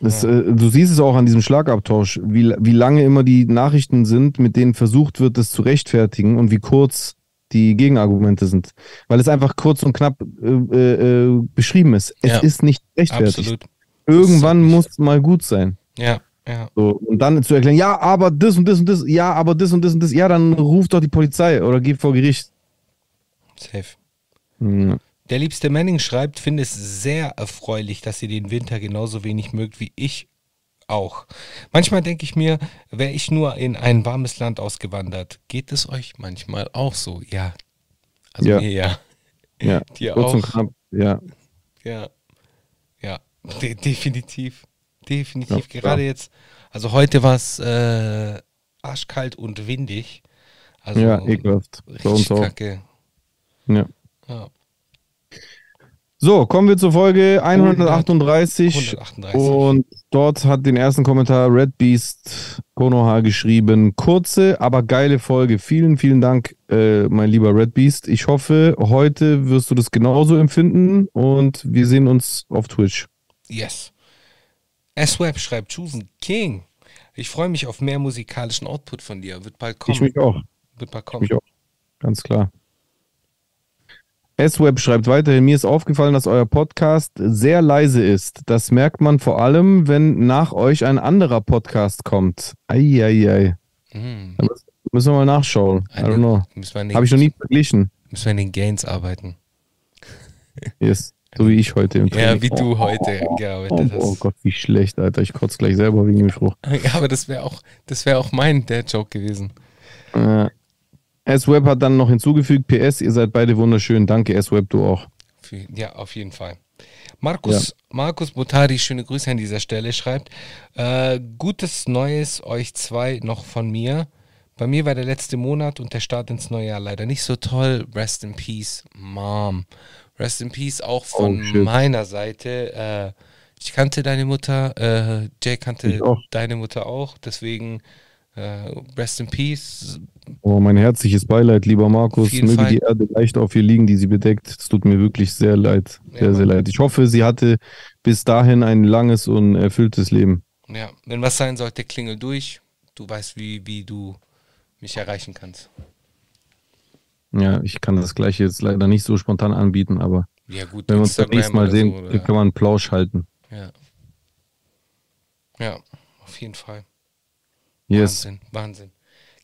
Speaker 4: Das, äh, du siehst es auch an diesem Schlagabtausch, wie, wie lange immer die Nachrichten sind, mit denen versucht wird, das zu rechtfertigen und wie kurz die Gegenargumente sind. Weil es einfach kurz und knapp äh, äh, beschrieben ist. Es
Speaker 3: Ja.
Speaker 4: ist nicht rechtfertigt.
Speaker 3: Absolut.
Speaker 4: Irgendwann muss mal gut sein.
Speaker 3: Ja, ja.
Speaker 4: So, und dann zu erklären, ja, aber das und das und das, ja, aber das und das und das, ja, dann ruft doch die Polizei oder geht vor Gericht.
Speaker 3: Safe.
Speaker 4: Hm.
Speaker 3: Der liebste Manning schreibt, finde es sehr erfreulich, dass ihr den Winter genauso wenig mögt wie ich auch. Manchmal denke ich mir, wäre ich nur in ein warmes Land ausgewandert. Geht es euch manchmal auch so? Ja. Also
Speaker 4: Ja.
Speaker 3: mir ja.
Speaker 4: Ja,
Speaker 3: Dir auch.
Speaker 4: ja.
Speaker 3: Ja. Ja. De definitiv. Definitiv.
Speaker 4: Ja,
Speaker 3: Gerade
Speaker 4: ja.
Speaker 3: jetzt. Also heute war es äh, arschkalt und windig. Also
Speaker 4: ja, ekelhaft. Bei
Speaker 3: richtig
Speaker 4: uns auch.
Speaker 3: kacke.
Speaker 4: Ja.
Speaker 3: Ja.
Speaker 4: So, kommen wir zur Folge 138.
Speaker 3: 138.
Speaker 4: Und dort hat den ersten Kommentar Red Beast Konoha geschrieben. Kurze, aber geile Folge. Vielen, vielen Dank, äh, mein lieber Red Beast. Ich hoffe, heute wirst du das genauso empfinden und wir sehen uns auf Twitch.
Speaker 3: Yes. S-Web schreibt Chosen King. Ich freue mich auf mehr musikalischen Output von dir. Wird bald kommen.
Speaker 4: Ich mich auch.
Speaker 3: Wird bald
Speaker 4: Ich
Speaker 3: kommen.
Speaker 4: mich auch. Ganz klar. S-Web schreibt weiterhin, mir ist aufgefallen, dass euer Podcast sehr leise ist. Das merkt man vor allem, wenn nach euch ein anderer Podcast kommt. Eieiei.
Speaker 3: Mhm.
Speaker 4: Da müssen- wir mal nachschauen. I don't know. Habe ich noch nie verglichen.
Speaker 3: Müssen wir an den Gains arbeiten.
Speaker 4: Yes. So wie ich heute im
Speaker 3: Ja,
Speaker 4: Training.
Speaker 3: wie du
Speaker 4: Oh,
Speaker 3: heute
Speaker 4: oh,
Speaker 3: gearbeitet
Speaker 4: oh, oh
Speaker 3: hast.
Speaker 4: Gott, wie schlecht, Alter. Ich kotze gleich selber wegen dem Spruch.
Speaker 3: Ja, aber das wäre auch, das wäre auch mein Dad-Joke gewesen.
Speaker 4: Äh, S-Web hat dann noch hinzugefügt, PS, ihr seid beide wunderschön. Danke, S-Web, du auch.
Speaker 3: Ja, auf jeden Fall. Markus, Markus Botari, schöne Grüße an dieser Stelle, schreibt, äh, gutes Neues euch zwei noch von mir. Bei mir war der letzte Monat und der Start ins neue Jahr leider nicht so toll. Rest in Peace, Mom. Rest in Peace auch von
Speaker 4: Oh,
Speaker 3: meiner Seite. Äh, ich kannte deine Mutter, äh, Jay kannte deine Mutter auch, deswegen äh, Rest in Peace.
Speaker 4: Oh, mein herzliches Beileid, lieber Markus. Möge
Speaker 3: Fall.
Speaker 4: die Erde leicht auf ihr liegen, die sie bedeckt. Es tut mir wirklich sehr leid.
Speaker 3: Ja,
Speaker 4: Sehr, sehr
Speaker 3: Mann.
Speaker 4: leid. Ich hoffe, sie hatte bis dahin ein langes und erfülltes Leben.
Speaker 3: Ja, wenn was sein sollte, klingel durch. Du weißt, wie, wie du mich erreichen kannst.
Speaker 4: Ja, ich kann das gleiche jetzt leider nicht so spontan anbieten, aber
Speaker 3: Ja, gut.
Speaker 4: wenn wir uns das nächste Mal sehen,
Speaker 3: so,
Speaker 4: kann man einen Plausch halten.
Speaker 3: Ja. Ja, auf jeden Fall.
Speaker 4: Yes.
Speaker 3: Wahnsinn, Wahnsinn.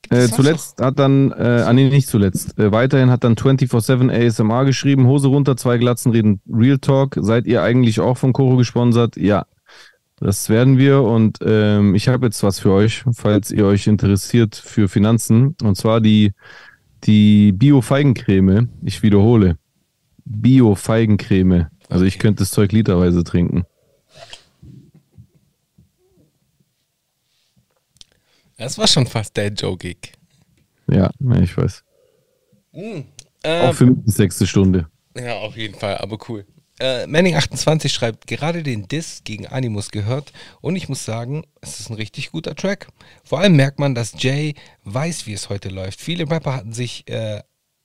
Speaker 4: Äh, zuletzt hat dann, äh, ah nee, nicht zuletzt, äh, weiterhin hat dann 24-7 ASMR geschrieben, Hose runter, zwei Glatzen reden Real Talk. Seid ihr eigentlich auch von Koro gesponsert? Ja, das werden wir und ähm, ich habe jetzt was für euch, falls ihr euch interessiert für Finanzen und zwar die, die Bio-Feigencreme. Ich wiederhole, Bio-Feigencreme. Also ich könnte das Zeug literweise trinken.
Speaker 3: Das war schon fast der Joe-Gig.
Speaker 4: Ja, ich weiß.
Speaker 3: Ähm,
Speaker 4: Auch für mich die sechste Stunde.
Speaker 3: Ja, auf jeden Fall, aber cool. Äh, Manning28 schreibt, gerade den Diss gegen Animus gehört und ich muss sagen, es ist ein richtig guter Track. Vor allem merkt man, dass Jay weiß, wie es heute läuft. Viele Rapper hatten sich, äh,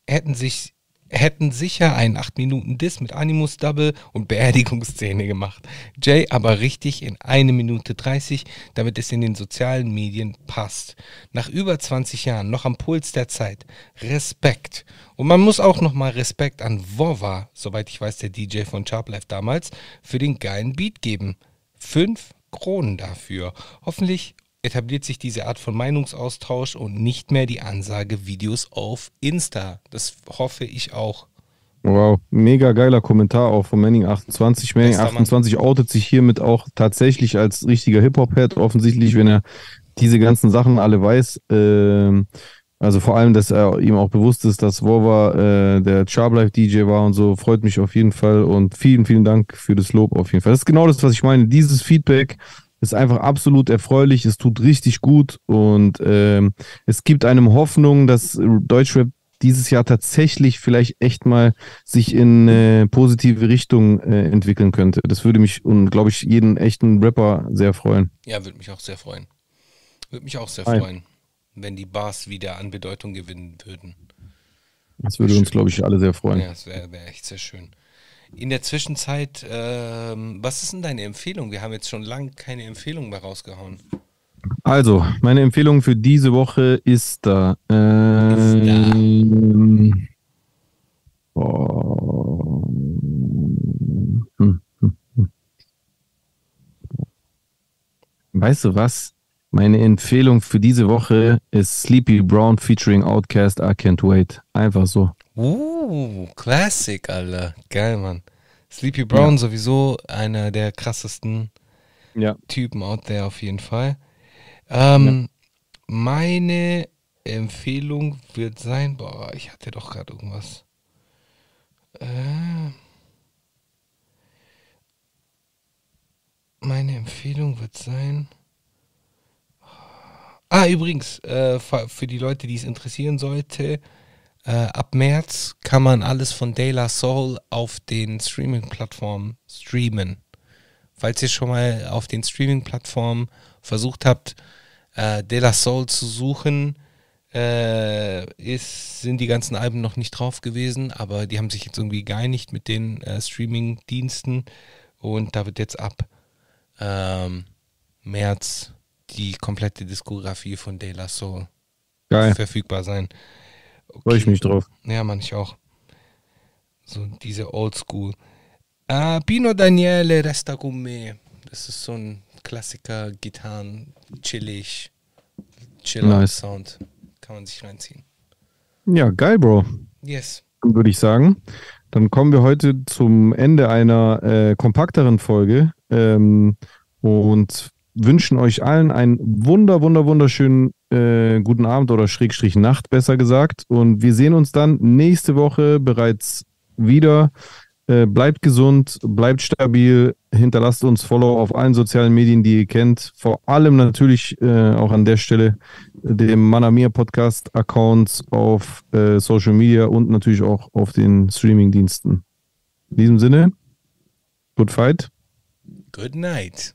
Speaker 3: hätten sich, hätten sicher einen 8 Minuten Diss mit Animus Double und Beerdigungsszene gemacht. Jay aber richtig in 1 Minute 30, damit es in den sozialen Medien passt. Nach über 20 Jahren noch am Puls der Zeit. Respekt. Und man muss auch nochmal Respekt an Vova, soweit ich weiß, der DJ von Sharplife damals, für den geilen Beat geben. Fünf Kronen dafür. Hoffentlich etabliert sich diese Art von Meinungsaustausch und nicht mehr die Ansage Videos auf Insta. Das hoffe ich auch.
Speaker 4: Wow, mega geiler Kommentar auch von Manning28.
Speaker 3: Bester Mann.
Speaker 4: Manning28 outet sich hiermit auch tatsächlich als richtiger Hip-Hop-Head, offensichtlich, wenn er diese ganzen Sachen alle weiß. Ähm, also vor allem, dass er ihm auch bewusst ist, dass Wova äh, der Charblife-DJ war und so, freut mich auf jeden Fall und vielen, vielen Dank für das Lob auf jeden Fall. Das ist genau das, was ich meine. Dieses Feedback ist einfach absolut erfreulich, es tut richtig gut und ähm, es gibt einem Hoffnung, dass Deutschrap dieses Jahr tatsächlich vielleicht echt mal sich in äh, positive Richtung äh, entwickeln könnte. Das würde mich und glaube ich jeden echten Rapper sehr freuen.
Speaker 3: Ja, würde mich auch sehr freuen. Würde mich auch sehr
Speaker 4: Hi.
Speaker 3: freuen, wenn die Bars wieder an Bedeutung gewinnen würden.
Speaker 4: Das würde uns glaube ich alle sehr freuen.
Speaker 3: Ja, das wäre wär echt sehr schön. In der Zwischenzeit, ähm, was ist denn deine Empfehlung? Wir haben jetzt schon lange keine Empfehlung mehr rausgehauen.
Speaker 4: Also, meine Empfehlung für diese Woche ist da. Ähm, oh, hm, hm, hm. Weißt du was? Meine Empfehlung für diese Woche ist Sleepy Brown featuring Outcast I Can't Wait. Einfach so.
Speaker 3: Uh, Classic, Alter. Geil, Mann. Sleepy Brown sowieso einer der krassesten
Speaker 4: Ja.
Speaker 3: Typen out there auf jeden Fall. Ähm, Meine Empfehlung wird sein, boah, ich hatte doch gerade irgendwas. Äh, meine Empfehlung wird sein. Ah, übrigens, äh, für für die Leute, die es interessieren sollte, äh, ab März kann man alles von De La Soul auf den Streaming-Plattformen streamen. Falls ihr schon mal auf den Streaming-Plattformen versucht habt, äh, De La Soul zu suchen, äh, ist, sind die ganzen Alben noch nicht drauf gewesen, aber die haben sich jetzt irgendwie geeinigt mit den äh, Streaming-Diensten und da wird jetzt ab ähm, März die komplette Diskografie von De La Soul
Speaker 4: Geil.
Speaker 3: verfügbar sein.
Speaker 4: Freue ich
Speaker 3: Okay.
Speaker 4: mich drauf.
Speaker 3: Ja, Mann, ich auch. So diese Oldschool. Ah, Pino Daniele Resta con me. Das ist so ein Klassiker, Gitarren, chillig, chiller
Speaker 4: Nice.
Speaker 3: Sound. Kann man sich reinziehen.
Speaker 4: Ja, geil, Bro.
Speaker 3: Yes.
Speaker 4: Würde ich sagen, dann kommen wir heute zum Ende einer äh, kompakteren Folge ähm, und wünschen euch allen einen wunder, wunder, wunderschönen äh, guten Abend oder Schrägstrich Nacht, besser gesagt. Und wir sehen uns dann nächste Woche bereits wieder Äh, bleibt gesund, bleibt stabil, hinterlasst uns Follow auf allen sozialen Medien, die ihr kennt. Vor allem natürlich äh, auch an der Stelle dem Manamia Podcast Accounts auf äh, Social Media und natürlich auch auf den Streaming-Diensten. In diesem Sinne, good fight.
Speaker 3: Good night.